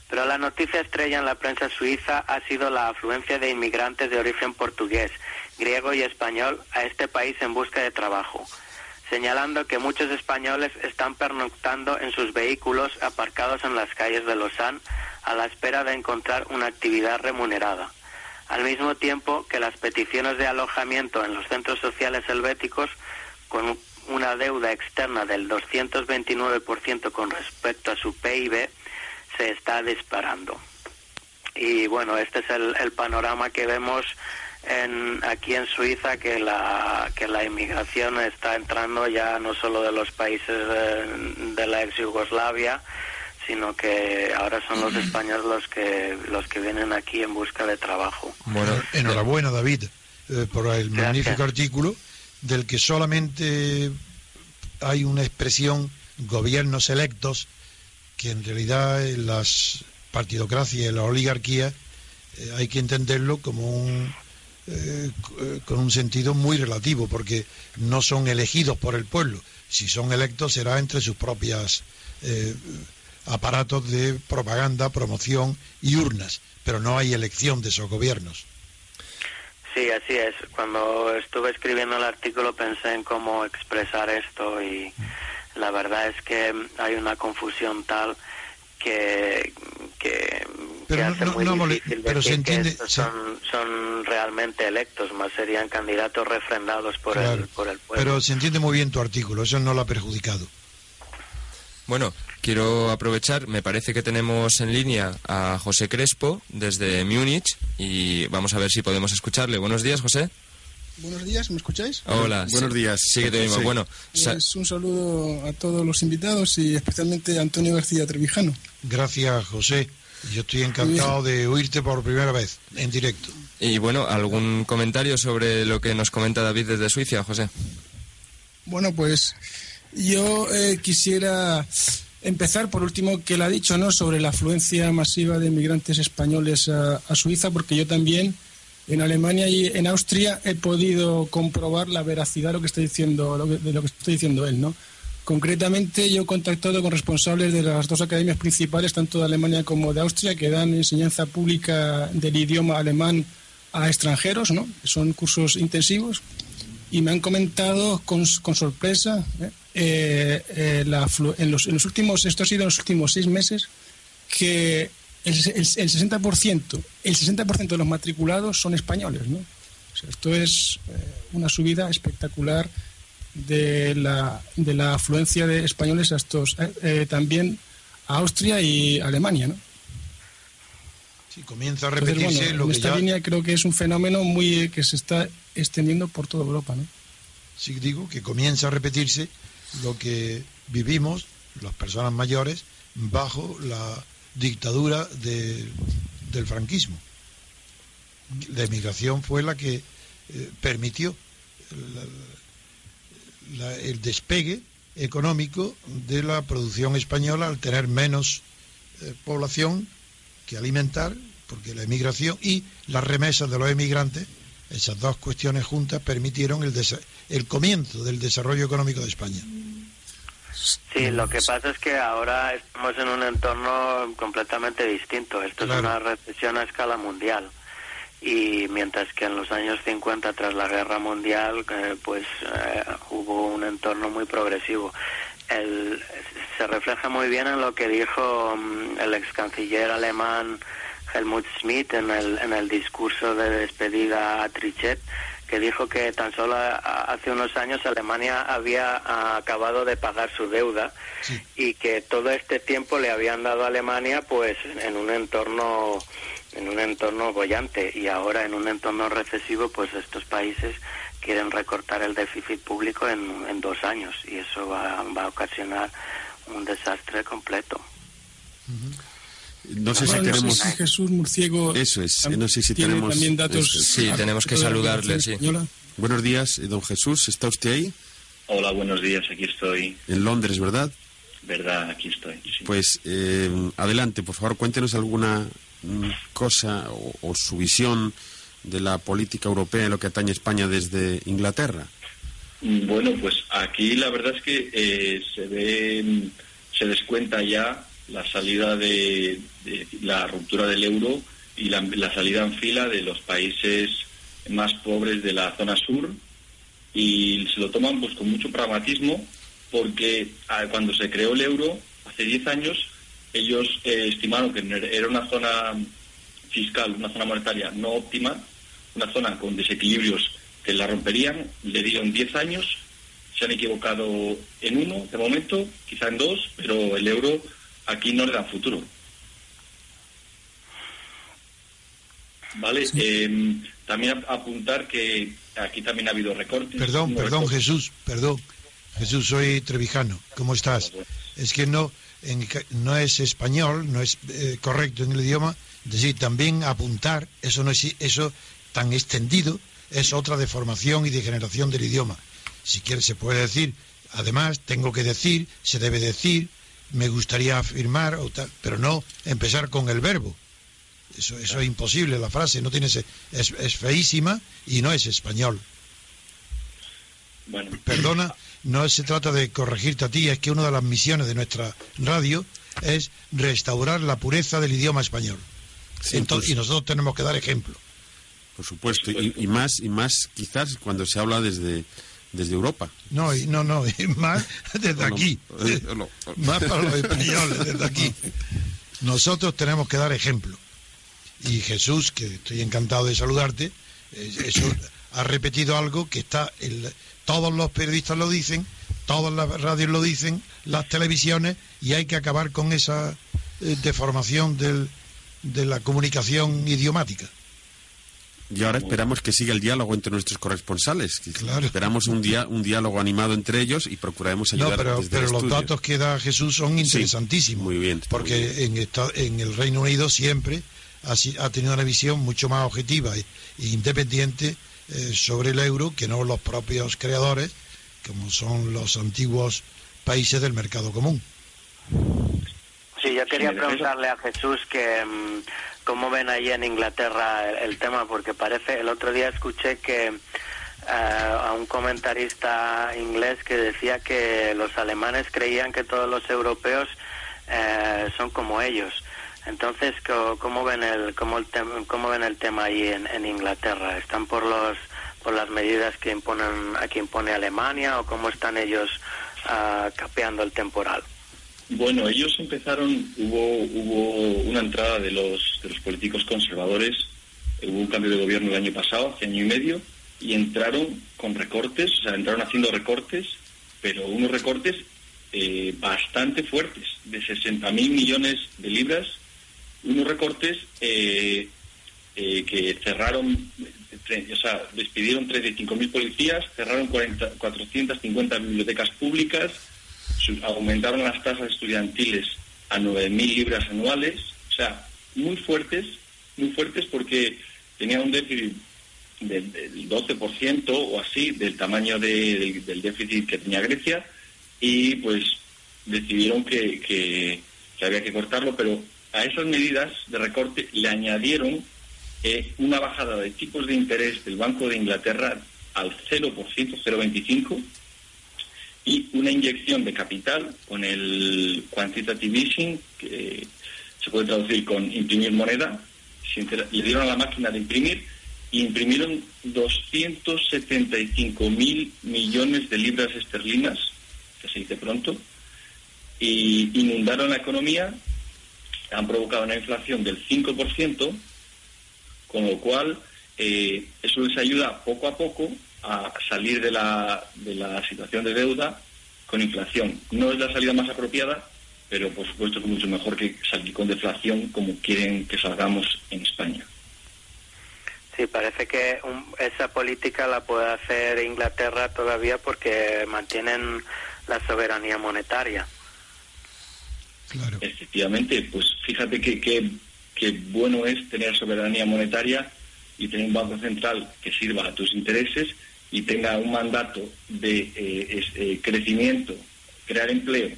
Pero la noticia estrella en la prensa suiza ha sido la afluencia de inmigrantes de origen portugués, griego y español a este país en busca de trabajo, señalando que muchos españoles están pernoctando en sus vehículos aparcados en las calles de Lausanne a la espera de encontrar una actividad remunerada al mismo tiempo que las peticiones de alojamiento en los centros sociales helvéticos, con una deuda externa del 229% con respecto a su PIB, se está disparando. Y bueno, este es el, panorama que vemos en, aquí en Suiza, que la, que la inmigración está entrando ya no solo de los países de, de la ex Yugoslavia, sino que ahora son los españoles los que los que vienen aquí en busca de trabajo. Bueno, enhorabuena David eh, por el magnífico artículo del que solamente hay una expresión gobiernos electos que en realidad en las partidocracias y la oligarquía eh, hay que entenderlo como un eh, con un sentido muy relativo porque no son elegidos por el pueblo si son electos será entre sus propias aparatos de propaganda, promoción y urnas, pero no hay elección de esos gobiernos. Sí, así es. Cuando estuve escribiendo el artículo pensé en cómo expresar esto y la verdad es que hay una confusión tal que, que, hace muy difícil decir que estos son, son, realmente electos, más serían candidatos refrendados por, el, por el pueblo. Pero se entiende muy bien tu artículo, eso no lo ha perjudicado. Bueno, quiero aprovechar, me parece que tenemos en línea a José Crespo desde Múnich y vamos a ver si podemos escucharle. Buenos días, José. Buenos días, ¿me escucháis? Hola, buenos días. Sí, que te mismo. Bueno, pues un saludo a todos los invitados y especialmente a Antonio García Trevijano. Gracias, José. Yo estoy encantado de oírte por primera vez en directo. Y bueno, ¿algún comentario sobre lo que nos comenta David desde Suiza, José? Bueno, pues yo eh, quisiera empezar por último que él ha dicho, ¿no? Sobre la afluencia masiva de inmigrantes españoles a, Suiza, porque yo también en Alemania y en Austria he podido comprobar la veracidad de lo que está diciendo, de lo que está diciendo él, ¿no? Concretamente, yo he contactado con responsables de las dos academias principales, tanto de Alemania como de Austria, que dan enseñanza pública del idioma alemán a extranjeros, ¿no? Son cursos intensivos. Y me han comentado con, sorpresa, ¿eh? Eh, eh, en, los, últimos, esto ha sido en los últimos seis meses, que el, 60%, el 60 de los matriculados son españoles, ¿no? esto es una subida espectacular de la, de la afluencia de españoles a estos, eh, eh, también a Austria y Alemania, ¿no? Sí, comienza a repetirse lo en esta línea creo que es un fenómeno muy que se está extendiendo por toda Europa, ¿no? Sí, digo que comienza a repetirse lo que vivimos las personas mayores bajo la dictadura del franquismo. La emigración fue la que eh, permitió el despegue económico de la producción española al tener menos eh, población que alimentar, porque la emigración y las remesas de los emigrantes, esas dos cuestiones juntas permitieron el, el comienzo del desarrollo económico de España. Sí, lo que pasa es que ahora estamos en un entorno completamente distinto. Esto es una recesión a escala mundial. Y mientras que en los años 50 tras la guerra mundial eh, pues eh, hubo un entorno muy progresivo. El, se refleja muy bien en lo que dijo mm, el ex canciller alemán Helmut Schmidt en el, en el discurso de despedida a Trichet que dijo que tan solo hace unos años Alemania había acabado de pagar su deuda y que todo este tiempo le habían dado a Alemania pues en un entorno en un entorno bollante. Y ahora en un entorno recesivo, pues estos países quieren recortar el déficit público en, dos años. Y eso va, a ocasionar un desastre completo. No sé si tenemos. Jesús Murciego. Eso es. No sé si tenemos. También datos. Sí, tenemos que saludarle. Sí. Buenos días, don Jesús. ¿Está usted ahí? Hola, buenos días. Aquí estoy. En Londres, ¿verdad? Verdad, aquí estoy. Pues eh, adelante, por favor, cuéntenos alguna cosa o, su visión de la política europea en lo que atañe a España desde Inglaterra? Bueno, pues aquí la verdad es que eh, se ve, se descuenta ya la salida de, la ruptura del euro y la, salida en fila de los países más pobres de la zona sur. Y se lo toman pues con mucho pragmatismo porque ah, cuando se creó el euro hace 10 años ellos eh, estimaron que era una zona fiscal, una zona monetaria no óptima, una zona con desequilibrios que la romperían, le dieron 10 años, se han equivocado en uno de momento, quizá en dos, pero el euro aquí no le da futuro. Vale, em, también apuntar que aquí también ha habido recortes. Perdón, perdón, Jesús, perdón. Jesús, soy trevijano. ¿Cómo estás? Es que no, no es español, no es eh, correcto en el idioma, decir, también apuntar, eso no es eso tan extendido, es otra deformación y degeneración del idioma. Si quiere se puede decir, además, tengo que decir, se debe decir, me gustaría afirmar, o tal, pero no empezar con el verbo. Eso, eso es imposible, la frase no tiene es, es feísima y no es español. Bueno. Perdona, no se trata de corregirte a ti, es que una de las misiones de nuestra radio es restaurar la pureza del idioma español. Entonces, y nosotros tenemos que dar ejemplo. Por supuesto, y, más y más quizás cuando se habla desde desde Europa. No, y, no, no, más desde aquí. más para los españoles, <laughs> desde aquí. Nosotros tenemos que dar ejemplo. Y Jesús, que estoy encantado de saludarte, eh, eso ha repetido algo que está en, todos los periodistas lo dicen, todas las radios lo dicen, las televisiones, y hay que acabar con esa eh, deformación del, de la comunicación idiomática. Y ahora esperamos que siga el diálogo entre nuestros corresponsales. Claro. Esperamos un, día, un diálogo animado entre ellos y procuraremos ayudar. No, pero, pero los datos que da Jesús son interesantísimos. muy bien. Porque En, en el Reino Unido siempre ha, tenido una visión mucho más objetiva e, independiente eh, sobre el euro que no los propios creadores, como son los antiguos países del mercado común. Sí, yo quería preguntarle a Jesús que mm, cómo ven ahí en Inglaterra el, tema, porque parece, el otro día escuché que eh, a un comentarista inglés que decía que los alemanes creían que todos los europeos eh, son como ellos. Entonces, ¿cómo ven el, cómo el cómo ven el tema ahí en, Inglaterra? ¿Están por los por las medidas que imponen aquí impone Alemania o cómo están ellos uh, capeando el temporal? Bueno, ellos empezaron, hubo, hubo una entrada de los, de los políticos conservadores, hubo un cambio de gobierno el año pasado, hace año y medio, y entraron con recortes, o sea, entraron haciendo recortes, pero unos recortes eh, bastante fuertes, de 60.000 millones de libras, unos recortes eh, eh, que cerraron, o sea, despidieron 35.000 policías, cerraron 40, 450 bibliotecas públicas, aumentaron las tasas estudiantiles a 9.000 libras anuales, o sea, muy fuertes, muy fuertes porque tenían un déficit del, 12% o así del tamaño del, déficit que tenía Grecia y pues decidieron que, que, había que cortarlo, pero a esas medidas de recorte le añadieron eh, una bajada de tipos de interés del Banco de Inglaterra al 0%, 0,25%, y una inyección de capital con el quantitative easing, que se puede traducir con imprimir moneda, le dieron a la máquina de imprimir y imprimieron 275 mil millones de libras esterlinas, que se dice pronto, y inundaron la economía, han provocado una inflación del 5%, con lo cual eh, eso les ayuda poco a poco a salir de la, de la situación de deuda con inflación. No es la salida más apropiada, pero por supuesto es mucho mejor que salir con deflación como quieren que salgamos en España. Sí, parece que esa política la puede hacer Inglaterra todavía porque mantienen la soberanía monetaria. Claro. Efectivamente, pues fíjate que, que bueno es tener soberanía monetaria y tener un banco central que sirva a tus intereses y tenga un mandato de eh, eh, crecimiento, crear empleo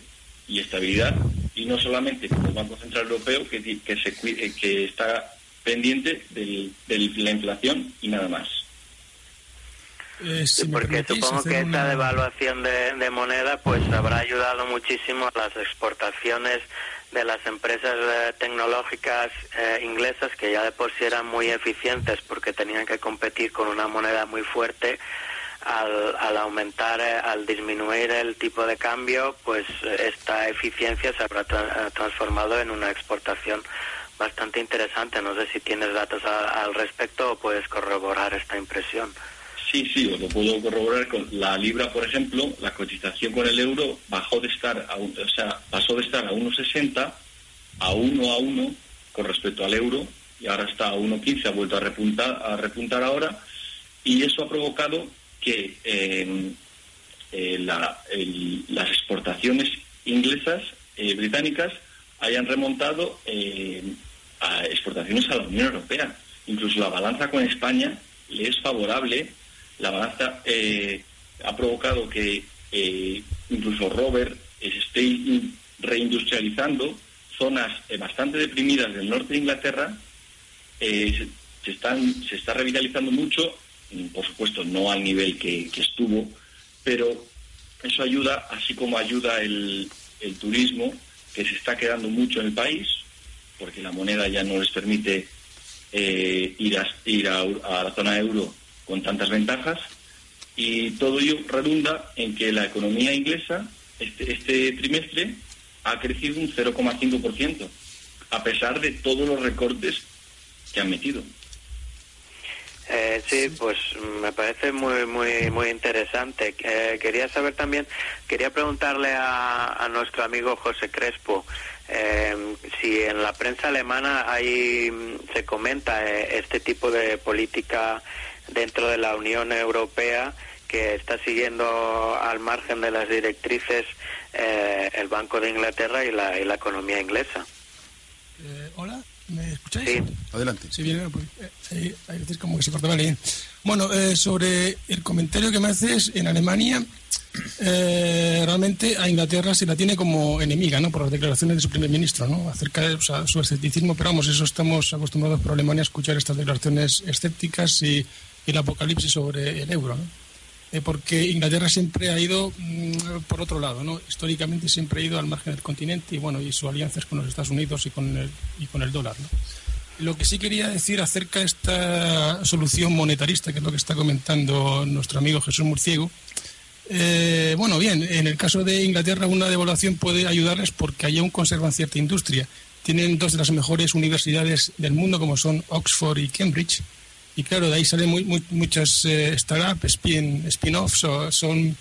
y estabilidad, y no solamente como el Banco Central Europeo que, que, se, eh, que está pendiente de la inflación y nada más. porque supongo que esta devaluación de, moneda pues habrá ayudado muchísimo a las exportaciones de las empresas tecnológicas inglesas que ya de por sí eran muy eficientes porque tenían que competir con una moneda muy fuerte al, aumentar, eh, al disminuir el tipo de cambio, pues esta eficiencia se habrá transformado en una exportación bastante interesante. No sé si tienes datos al respecto o puedes corroborar esta impresión. Sí, sí, os lo puedo corroborar con la libra, por ejemplo, la cotización con el euro bajó de estar, a o sea, pasó de estar a 1,60 a 1 a 1 con respecto al euro y ahora está a 1,15, ha vuelto a repuntar, a repuntar ahora y eso ha provocado que eh, eh, las exportaciones inglesas, eh, británicas, hayan remontado a exportaciones a la Unión Europea. Incluso la balanza con España le es favorable. La balanza ha provocado que incluso Robert esté reindustrializando zonas bastante deprimidas del norte de Inglaterra. se, están, se está revitalizando mucho por supuesto no al nivel que, estuvo, pero eso ayuda, así como ayuda el, turismo, que se está quedando mucho en el país, porque la moneda ya no les permite eh, ir, a, ir a, la zona euro con tantas ventajas, y todo ello redunda en que la economía inglesa este, este trimestre ha crecido un 0,5%, a pesar de todos los recortes que han metido. Eh, sí, pues me parece muy muy muy interesante. Eh, quería saber también, quería preguntarle a, nuestro amigo José Crespo eh, si en la prensa alemana hay se comenta eh, este tipo de política dentro de la Unión Europea que está siguiendo al margen de las directrices el Banco de Inglaterra y la, y la economía inglesa. hola, Sí. Adelante. Sí, bien, pues, eh, hay veces como que se cortaba bien. Bueno, eh, sobre el comentario que me haces, en Alemania eh, realmente a Inglaterra se la tiene como enemiga, ¿no? Por las declaraciones de su primer ministro, ¿no? Acerca de su escepticismo, pero vamos, eso estamos acostumbrados por Alemania a escuchar estas declaraciones escépticas y, el apocalipsis sobre el euro, ¿no? Eh, porque Inglaterra siempre ha ido mm, por otro lado, ¿no? Históricamente siempre ha ido al margen del continente y bueno, y su alianza es con los Estados Unidos y con el, y con el dólar, ¿no? Lo que sí quería decir acerca de esta solución monetarista, que es lo que está comentando nuestro amigo Jesús Murciego, eh, bueno, bien, en el caso de Inglaterra una devaluación puede ayudarles porque allí aún conservan cierta industria. Tienen dos de las mejores universidades del mundo como son Oxford y Cambridge. Y claro, de ahí salen muchas eh, startups, spin-offs, son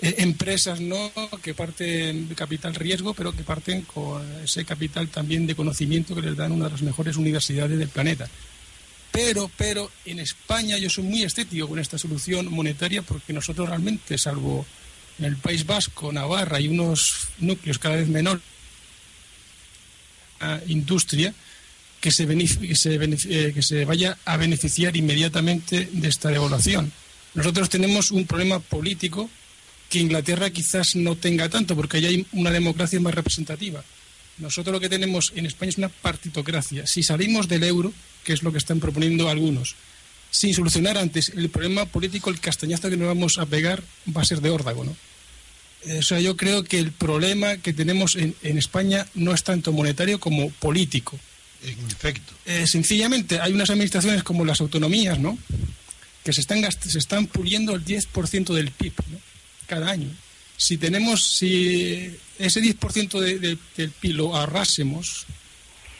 eh, empresas ¿no? que parten de capital riesgo, pero que parten con ese capital también de conocimiento que les dan una de las mejores universidades del planeta. Pero, pero en España yo soy muy estético con esta solución monetaria porque nosotros realmente, salvo en el País Vasco, Navarra y unos núcleos cada vez menores, industria que se, eh, que se vaya a beneficiar inmediatamente de esta devaluación. Nosotros tenemos un problema político que Inglaterra quizás no tenga tanto, porque allá hay una democracia más representativa. Nosotros lo que tenemos en España es una partitocracia. Si salimos del euro, que es lo que están proponiendo algunos, sin solucionar antes el problema político, el castañazo que nos vamos a pegar va a ser de órdago, ¿no? O sea, yo creo que el problema que tenemos en, España no es tanto monetario como político. En efecto. Eh, sencillamente, hay unas administraciones como las autonomías, ¿no? Que se están, se están puliendo el 10% del PIB cada año. Si tenemos, si ese 10% del PIB lo ahorrásemos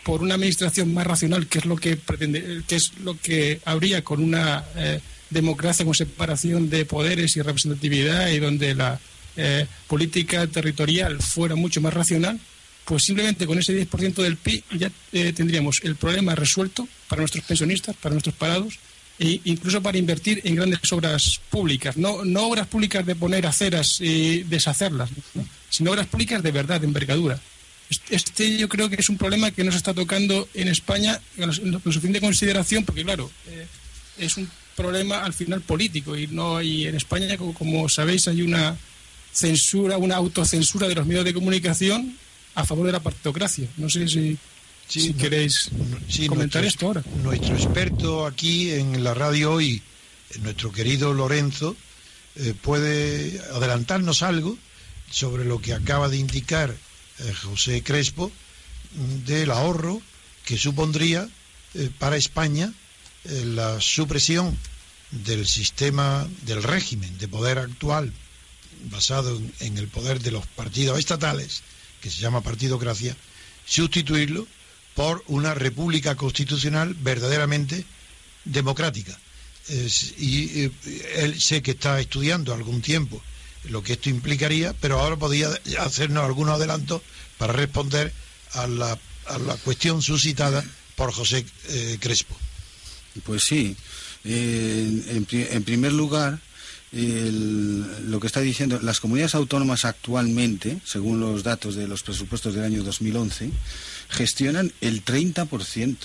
por una administración más racional, que es lo que pretende, que es lo que habría con una eh, democracia con separación de poderes y representatividad y donde la eh, política territorial fuera mucho más racional, pues simplemente con ese 10% del PIB ya eh, tendríamos el problema resuelto para nuestros pensionistas, para nuestros parados e incluso para invertir en grandes obras públicas, no, no obras públicas de poner aceras y deshacerlas, sino obras públicas de verdad, de envergadura. Este yo creo que es un problema que nos está tocando en España con suficiente consideración, porque claro, eh, es un problema al final político y no hay en España, como, sabéis, hay una censura, una autocensura de los medios de comunicación a favor de la partitocracia. No sé si, queréis comentar esto ahora. Nuestro experto aquí en la radio hoy, nuestro querido Lorenzo, eh, puede adelantarnos algo sobre lo que acaba de indicar eh, José Crespo del ahorro que supondría eh, para España la supresión del sistema del régimen de poder actual basado en, el poder de los partidos estatales, que se llama partidocracia, sustituirlo por una república constitucional verdaderamente democrática. y él sé que está estudiando algún tiempo lo que esto implicaría, pero ahora podía hacernos algunos adelantos para responder a la, a la cuestión suscitada por José eh, Crespo. Pues sí, en, primer lugar, lo que está diciendo, las comunidades autónomas actualmente, según los datos de los presupuestos del año 2011, gestionan el 30%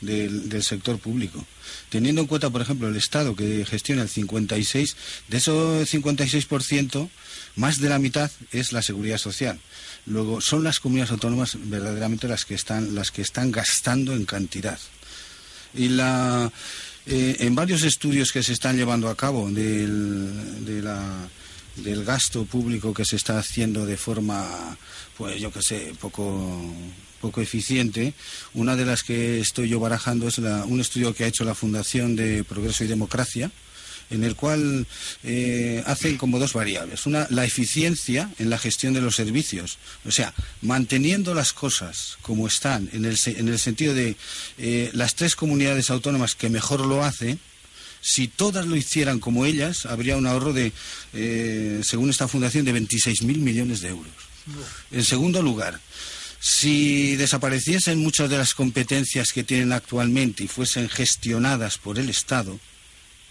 del, del sector público. Teniendo en cuenta, por ejemplo, el Estado que gestiona el 56%, de ese 56%, más de la mitad es la seguridad social. Luego, son las comunidades autónomas verdaderamente las que están, las que están gastando en cantidad. Y la, eh, en varios estudios que se están llevando a cabo del, del gasto público que se está haciendo de forma, pues yo qué sé, poco poco eficiente. Una de las que estoy yo barajando es un estudio que ha hecho la Fundación de Progreso y Democracia, en el cual eh, hacen como dos variables. Una, la eficiencia en la gestión de los servicios. O sea, manteniendo las cosas como están, en el, en el sentido de eh, las tres comunidades autónomas que mejor lo hacen, si todas lo hicieran como ellas, habría un ahorro de, eh, según esta fundación, de 26.000 millones de euros. En segundo lugar, si desapareciesen muchas de las competencias que tienen actualmente y fuesen gestionadas por el Estado,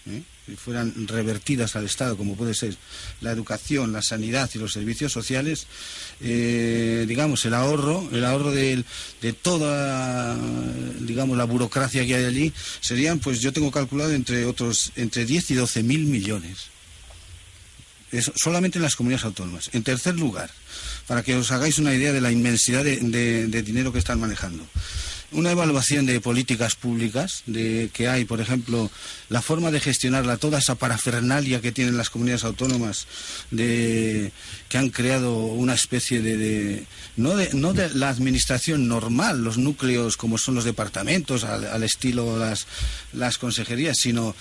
¿eh? fueran revertidas al Estado, como puede ser la educación, la sanidad y los servicios sociales, eh, digamos, el ahorro, el ahorro de, de, toda, digamos, la burocracia que hay allí, serían, pues yo tengo calculado entre otros, entre 10 y 12 mil millones. Eso, solamente en las comunidades autónomas. En tercer lugar, para que os hagáis una idea de la inmensidad de dinero que están manejando una evaluación de políticas públicas, de que hay, por ejemplo, la forma de gestionarla, toda esa parafernalia que tienen las comunidades autónomas, de, que han creado una especie de, no, de no de la administración normal, los núcleos como son los departamentos, al, estilo las, las consejerías, sino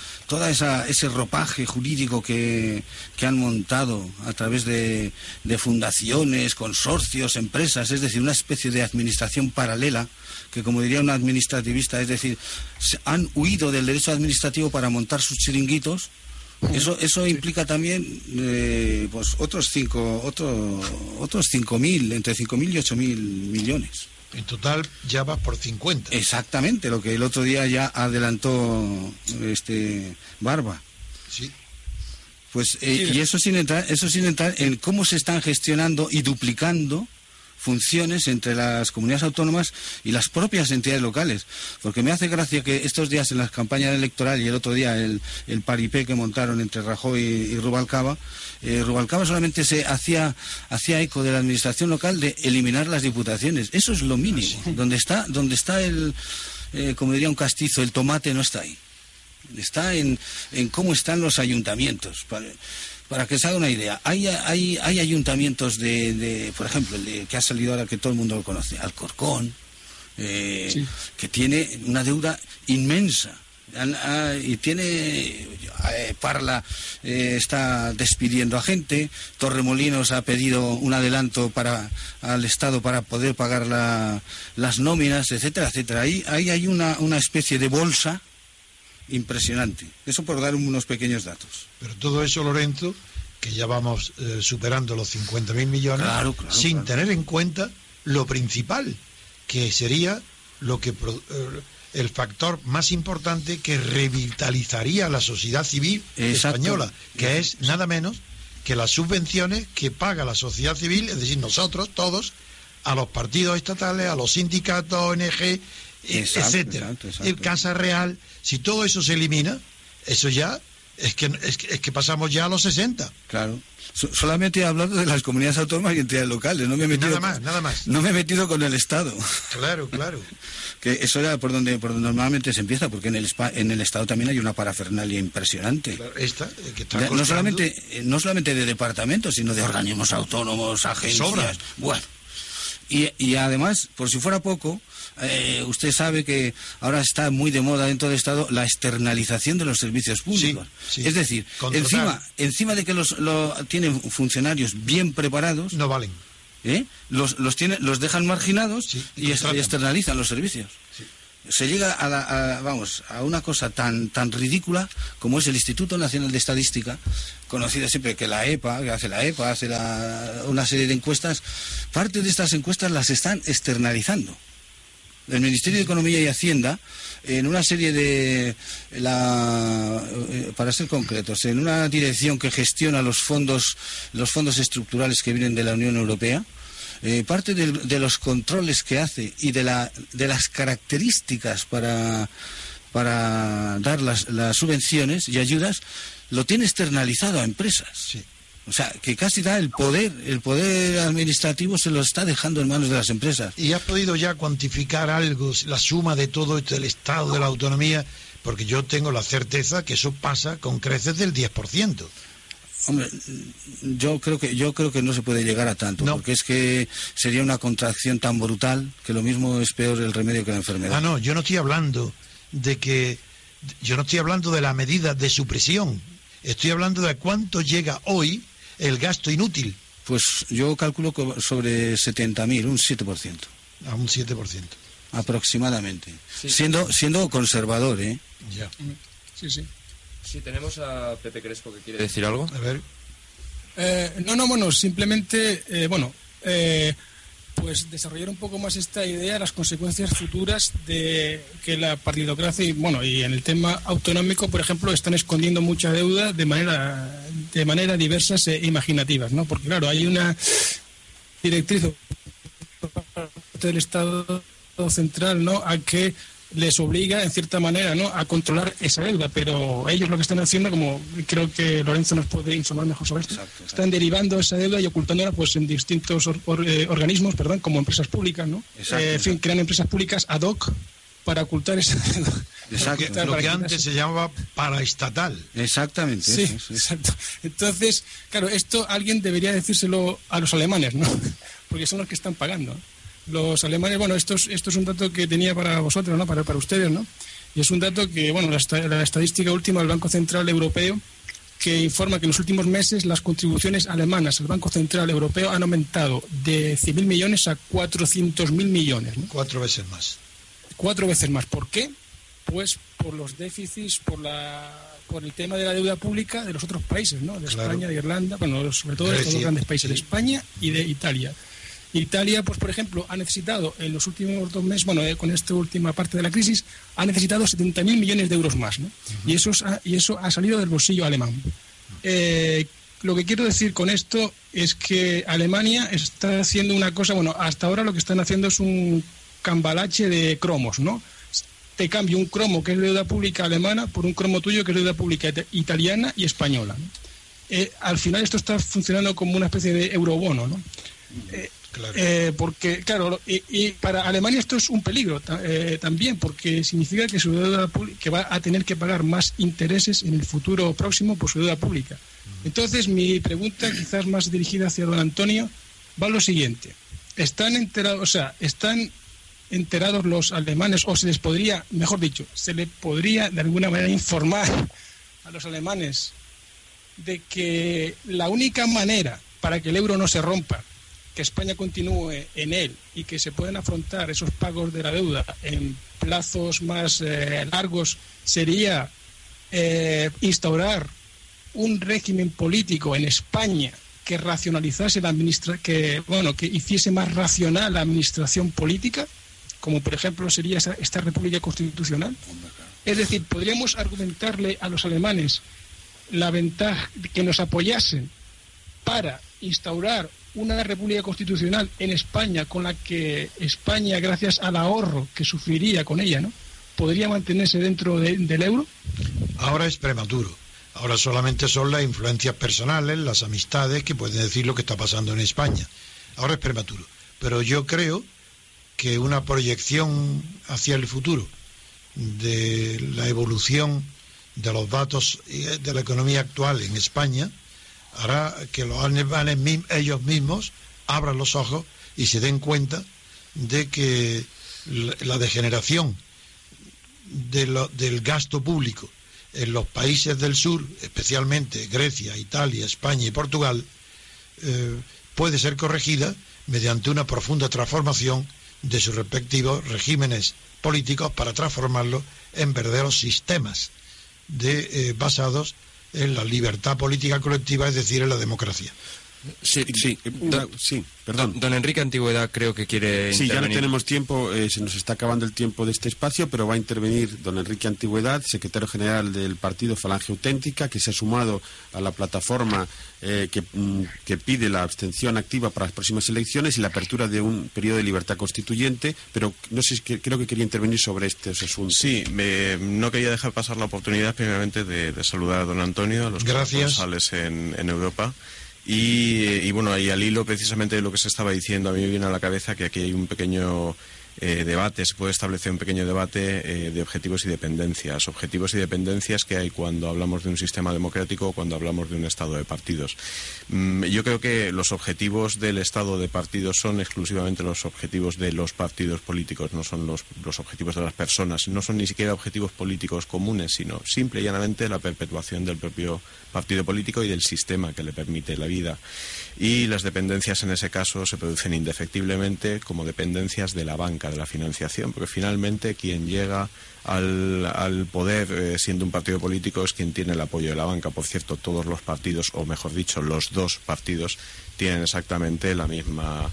esa, ese ropaje jurídico que, que han montado a través de, de fundaciones, consorcios, empresas, es decir, una especie de administración paralela que como diría un administrativista, es decir, han huido del derecho administrativo para montar sus chiringuitos. Eso, eso implica también eh, pues otros cinco, otro, otros cinco mil, entre cinco mil y ocho mil millones. En total ya va por 50. Exactamente, lo que el otro día ya adelantó este Barba. Sí. Pues eh, y eso sin entrar, eso sin entrar en cómo se están gestionando y duplicando funciones entre las comunidades autónomas y las propias entidades locales. Porque me hace gracia que estos días en la campaña electoral y el otro día el, el paripé que montaron entre Rajoy y, Rubalcaba, eh, Rubalcaba solamente se hacía, hacía eco de la administración local de eliminar las diputaciones. Eso es lo mínimo. Ah, donde está, donde está el, eh, como diría un castizo, el tomate no está ahí. Está en, en cómo están los ayuntamientos. Para que se haga una idea, hay, hay, hay ayuntamientos de, por ejemplo, el de, que ha salido ahora que todo el mundo lo conoce, Alcorcón, eh, que tiene una deuda inmensa. Ah, y tiene eh, Parla eh, está despidiendo a gente Torremolinos ha pedido un adelanto para al Estado para poder pagar las nóminas etcétera etcétera ahí, ahí hay una, una especie de bolsa impresionante. Eso por dar unos pequeños datos. Pero todo eso, Lorenzo, que ya vamos eh, superando los 50.000 millones, sin tener en cuenta lo principal, que sería lo que eh, el factor más importante que revitalizaría la sociedad civil española, que es nada menos que las subvenciones que paga la sociedad civil, es decir, nosotros todos, a los partidos estatales, a los sindicatos, ONG, etcétera. El Casa Real, si todo eso se elimina, eso ya es que, es que, pasamos ya a los 60. Claro. solamente he hablado de las comunidades autónomas y entidades locales. No me he metido, nada más, nada más. No me he metido con el Estado. Claro, claro. <laughs> que eso era por donde, por donde normalmente se empieza, porque en el, en el Estado también hay una parafernalia impresionante. esta, eh, que está no, solamente, eh, no solamente de departamentos, sino de organismos autónomos, agencias. Bueno. Y, y además, por si fuera poco, eh, usted sabe que ahora está muy de moda dentro del Estado la externalización de los servicios públicos. Es decir, encima, encima de que los, tienen funcionarios bien preparados, no valen. ¿eh? Los, los, los dejan marginados y, externalizan los servicios se llega a, vamos a una cosa tan tan ridícula como es el Instituto Nacional de Estadística conocido siempre que la EPA que hace la EPA hace una serie de encuestas parte de estas encuestas las están externalizando el Ministerio de Economía y Hacienda en una serie de, la, eh, para ser concretos, en una dirección que gestiona los fondos, los fondos estructurales que vienen de la Unión Europea, eh, parte de, los controles que hace y de, la, de las características para, dar las, las subvenciones y ayudas, lo tiene externalizado a empresas. Sí. O sea, que casi da el poder, el poder administrativo se lo está dejando en manos de las empresas. ¿Y has podido ya cuantificar algo, la suma de todo esto, del Estado, de la autonomía? Porque yo tengo la certeza que eso pasa con creces del 10%. Hombre, yo creo que yo creo que no se puede llegar a tanto, porque es que sería una contracción tan brutal que lo mismo es peor el remedio que la enfermedad. Ah, no, yo no estoy hablando de que yo no estoy hablando de la medida de supresión. Estoy hablando de cuánto llega hoy el gasto inútil? Pues yo calculo sobre 70.000, un 7%. A un 7%. Aproximadamente. Siendo, siendo conservador, ¿eh? Ya. Sí, sí. Sí, tenemos a Pepe Crespo que quiere decir algo. A ver. Eh, no, no, bueno, simplemente, eh, bueno, eh, pues desarrollar un poco más esta idea, las consecuencias futuras de que la partidocracia y bueno y en el tema autonómico, por ejemplo, están escondiendo mucha deuda de manera de manera diversas e imaginativas, ¿no? Porque claro, hay una directriz del Estado central, ¿no? A que les obliga, en cierta manera, ¿no? a controlar esa deuda, pero ellos lo que están haciendo, como creo que Lorenzo nos puede informar mejor sobre esto, están derivando esa deuda y ocultándola pues, en distintos eh, organismos, perdón, como empresas públicas, ¿no? Eh, en fin, crean empresas públicas ad hoc para ocultar esa deuda. Exacto. <laughs> Lo que antes se llamaba paraestatal. Exactamente. Sí, exacto. Entonces, claro, esto alguien debería decírselo a los alemanes, ¿no? <laughs> Porque son los que están pagando los alemanes, bueno, esto es, esto es un dato que tenía para vosotros, ¿no? Para, para ustedes, ¿no? Y es un dato que, bueno, la, la estadística última del Banco Central Europeo que informa que en los últimos meses las contribuciones alemanas al Banco Central Europeo han aumentado de 100.000 millones a 400.000 millones. ¿no? Cuatro veces más. Cuatro veces más. ¿Por qué? Pues por los déficits, por la por el tema de la deuda pública de los otros países, ¿no? De España, de Irlanda, bueno, sobre todo de los grandes países, de España y de Italia. Italia, pues por ejemplo, ha necesitado en los últimos dos meses, bueno, eh, con esta última parte de la crisis, ha necesitado 70.000 millones de euros más, ¿no? y, eso ha, y eso ha salido del bolsillo alemán. Eh, lo que quiero decir con esto es que Alemania está haciendo una cosa, bueno, hasta ahora lo que están haciendo es un cambalache de cromos, ¿no? Te cambio un cromo que es deuda pública alemana por un cromo tuyo que es deuda pública italiana y española. Eh, al final esto está funcionando como una especie de eurobono, ¿no? Eh, porque, claro, y, para Alemania esto es un peligro eh, también, porque significa que su deuda que va a tener que pagar más intereses en el futuro próximo por su deuda pública. Entonces, mi pregunta, quizás más dirigida hacia don Antonio, va a lo siguiente. ¿Están enterados, o sea, están enterados los alemanes, o se les podría, mejor dicho, se les podría de alguna manera informar a los alemanes de que la única manera para que el euro no se rompa que España continúe en él y que se puedan afrontar esos pagos de la deuda en plazos más eh, largos sería eh, instaurar un régimen político en España que racionalizase la administra que bueno que hiciese más racional la administración política como por ejemplo sería esta república constitucional. Es decir podríamos argumentarle a los alemanes la ventaja que nos apoyasen para instaurar una república constitucional en España con la que España, gracias al ahorro que sufriría con ella, ¿no? podría mantenerse dentro del euro? Ahora es prematuro. Ahora solamente son las influencias personales, las amistades que pueden decir lo que está pasando en España. Ahora es prematuro. Pero yo creo que una proyección hacia el futuro de la evolución de los datos de la economía actual en España hará que los alemanes ellos mismos abran los ojos y se den cuenta de que la degeneración del gasto público en los países del sur, especialmente Grecia, Italia, España y Portugal, eh, puede ser corregida mediante una profunda transformación de sus respectivos regímenes políticos para transformarlos en verdaderos sistemas de, eh, basados en la libertad política colectiva, es decir, en la democracia. Sí, sí, sí, perdón. Don Enrique Antigüedad creo que quiere Sí, ya no tenemos tiempo, eh, se nos está acabando el tiempo de este espacio, pero va a intervenir don Enrique Antigüedad, secretario general del partido Falange Auténtica, que se ha sumado a la plataforma eh, mm, que, pide la abstención activa para las próximas elecciones y la apertura de un periodo de libertad constituyente, pero no sé, creo que quería intervenir sobre este asunto. Sí, no quería dejar pasar la oportunidad primeramente de, saludar a don Antonio, a los responsables en, en Europa. Y, bueno, y al hilo precisamente de lo que se estaba diciendo, a mí me viene a la cabeza que aquí hay un pequeño eh, debate, se puede establecer un pequeño debate eh, de objetivos y dependencias. Objetivos y dependencias que hay cuando hablamos de un sistema democrático o cuando hablamos de un Estado de partidos. Mm, yo creo que los objetivos del Estado de partidos son exclusivamente los objetivos de los partidos políticos, no son los, los objetivos de las personas, no son ni siquiera objetivos políticos comunes, sino simple y llanamente la perpetuación del propio partido político y del sistema que le permite la vida. Y las dependencias en ese caso se producen indefectiblemente como dependencias de la banca de la financiación, porque finalmente quien llega al, poder eh, siendo un partido político es quien tiene el apoyo de la banca. Por cierto, todos los partidos, o mejor dicho, los dos partidos, tienen exactamente la misma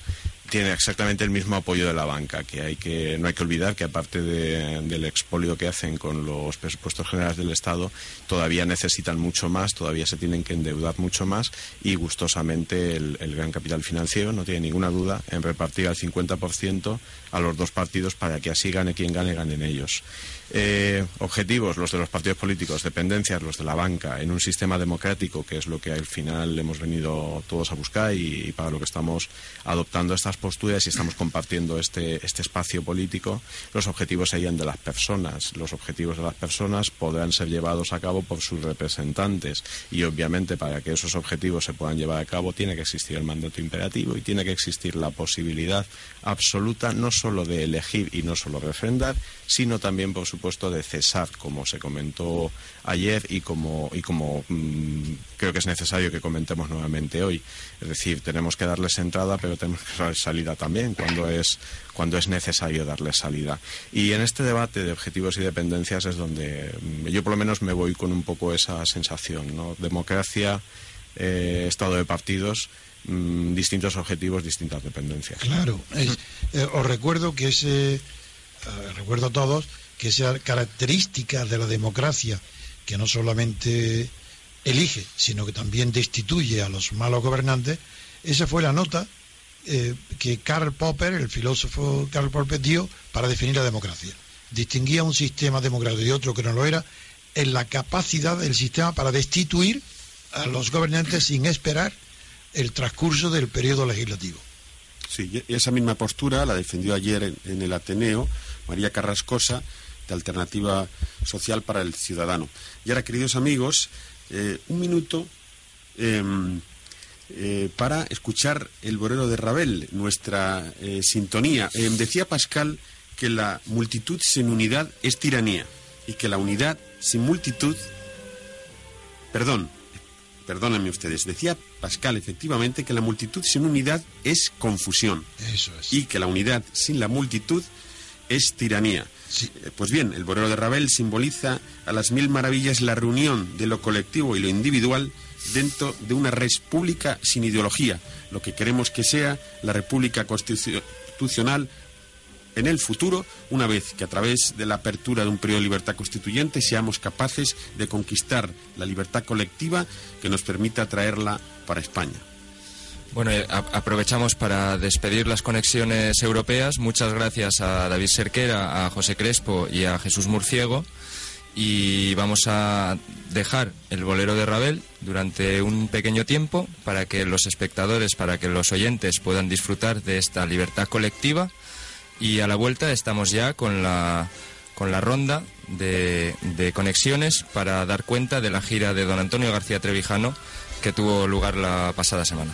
tiene exactamente el mismo apoyo de la banca, que hay que no hay que olvidar que aparte del expolio que hacen con los presupuestos generales del Estado, todavía necesitan mucho más, todavía se tienen que endeudar mucho más y gustosamente el, el gran capital financiero no tiene ninguna duda en repartir al 50% a los dos partidos para que así gane quien gane, ganen ellos. Eh, objetivos, los de los partidos políticos, dependencias, los de la banca, en un sistema democrático, que es lo que al final hemos venido todos a buscar y, para lo que estamos adoptando estas posturas y estamos compartiendo este, este espacio político, los objetivos serían de las personas. Los objetivos de las personas podrán ser llevados a cabo por sus representantes y obviamente para que esos objetivos se puedan llevar a cabo tiene que existir el mandato imperativo y tiene que existir la posibilidad absoluta no solo de elegir y no solo refrendar, sino también, por supuesto, de cesar, como se comentó ayer y como, y como mm, creo que es necesario que comentemos nuevamente hoy. Es decir, tenemos que darles entrada, pero tenemos que darles salida también cuando es, cuando es necesario darles salida. Y en este debate de objetivos y dependencias es donde mm, yo por lo menos me voy con un poco esa sensación, ¿no? Democracia, eh, Estado de partidos, mm, distintos objetivos, distintas dependencias. Claro. Eh, os recuerdo que ese eh, recuerdo a todos que esa característica de la democracia, que no solamente elige, sino que también destituye a los malos gobernantes, esa fue la nota eh, que Karl Popper, el filósofo Karl Popper, dio para definir la democracia. Distinguía un sistema democrático de otro que no lo era en la capacidad del sistema para destituir a los gobernantes sin esperar el transcurso del periodo legislativo. Sí, esa misma postura la defendió ayer en el Ateneo María Carrascosa, de Alternativa Social para el Ciudadano. Y ahora, queridos amigos, eh, un minuto em, eh, para escuchar el Borero de Rabel, nuestra eh, sintonía. Em, decía Pascal que la multitud sin unidad es tiranía y que la unidad sin multitud, perdón, perdónenme ustedes, decía Pascal efectivamente que la multitud sin unidad es confusión. Eso es. Y que la unidad sin la multitud es tiranía. Eh, pues bien, el Borero de Ravel simboliza a las mil maravillas la reunión de lo colectivo y lo individual dentro de una república sin ideología, lo que queremos que sea la república constitucional en el futuro, una vez que a través de la apertura de un periodo de libertad constituyente seamos capaces de conquistar la libertad colectiva que nos permita traerla para España. Bueno, eh, aprovechamos para despedir las conexiones europeas. Muchas gracias a David Serquera, a José Crespo y a Jesús Murciego. Y vamos a dejar el bolero de Ravel durante un pequeño tiempo para que los espectadores, para que los oyentes puedan disfrutar de esta libertad colectiva. Y a la vuelta estamos ya con la, con la ronda de, de conexiones para dar cuenta de la gira de don Antonio García Trevijano que tuvo lugar la pasada semana.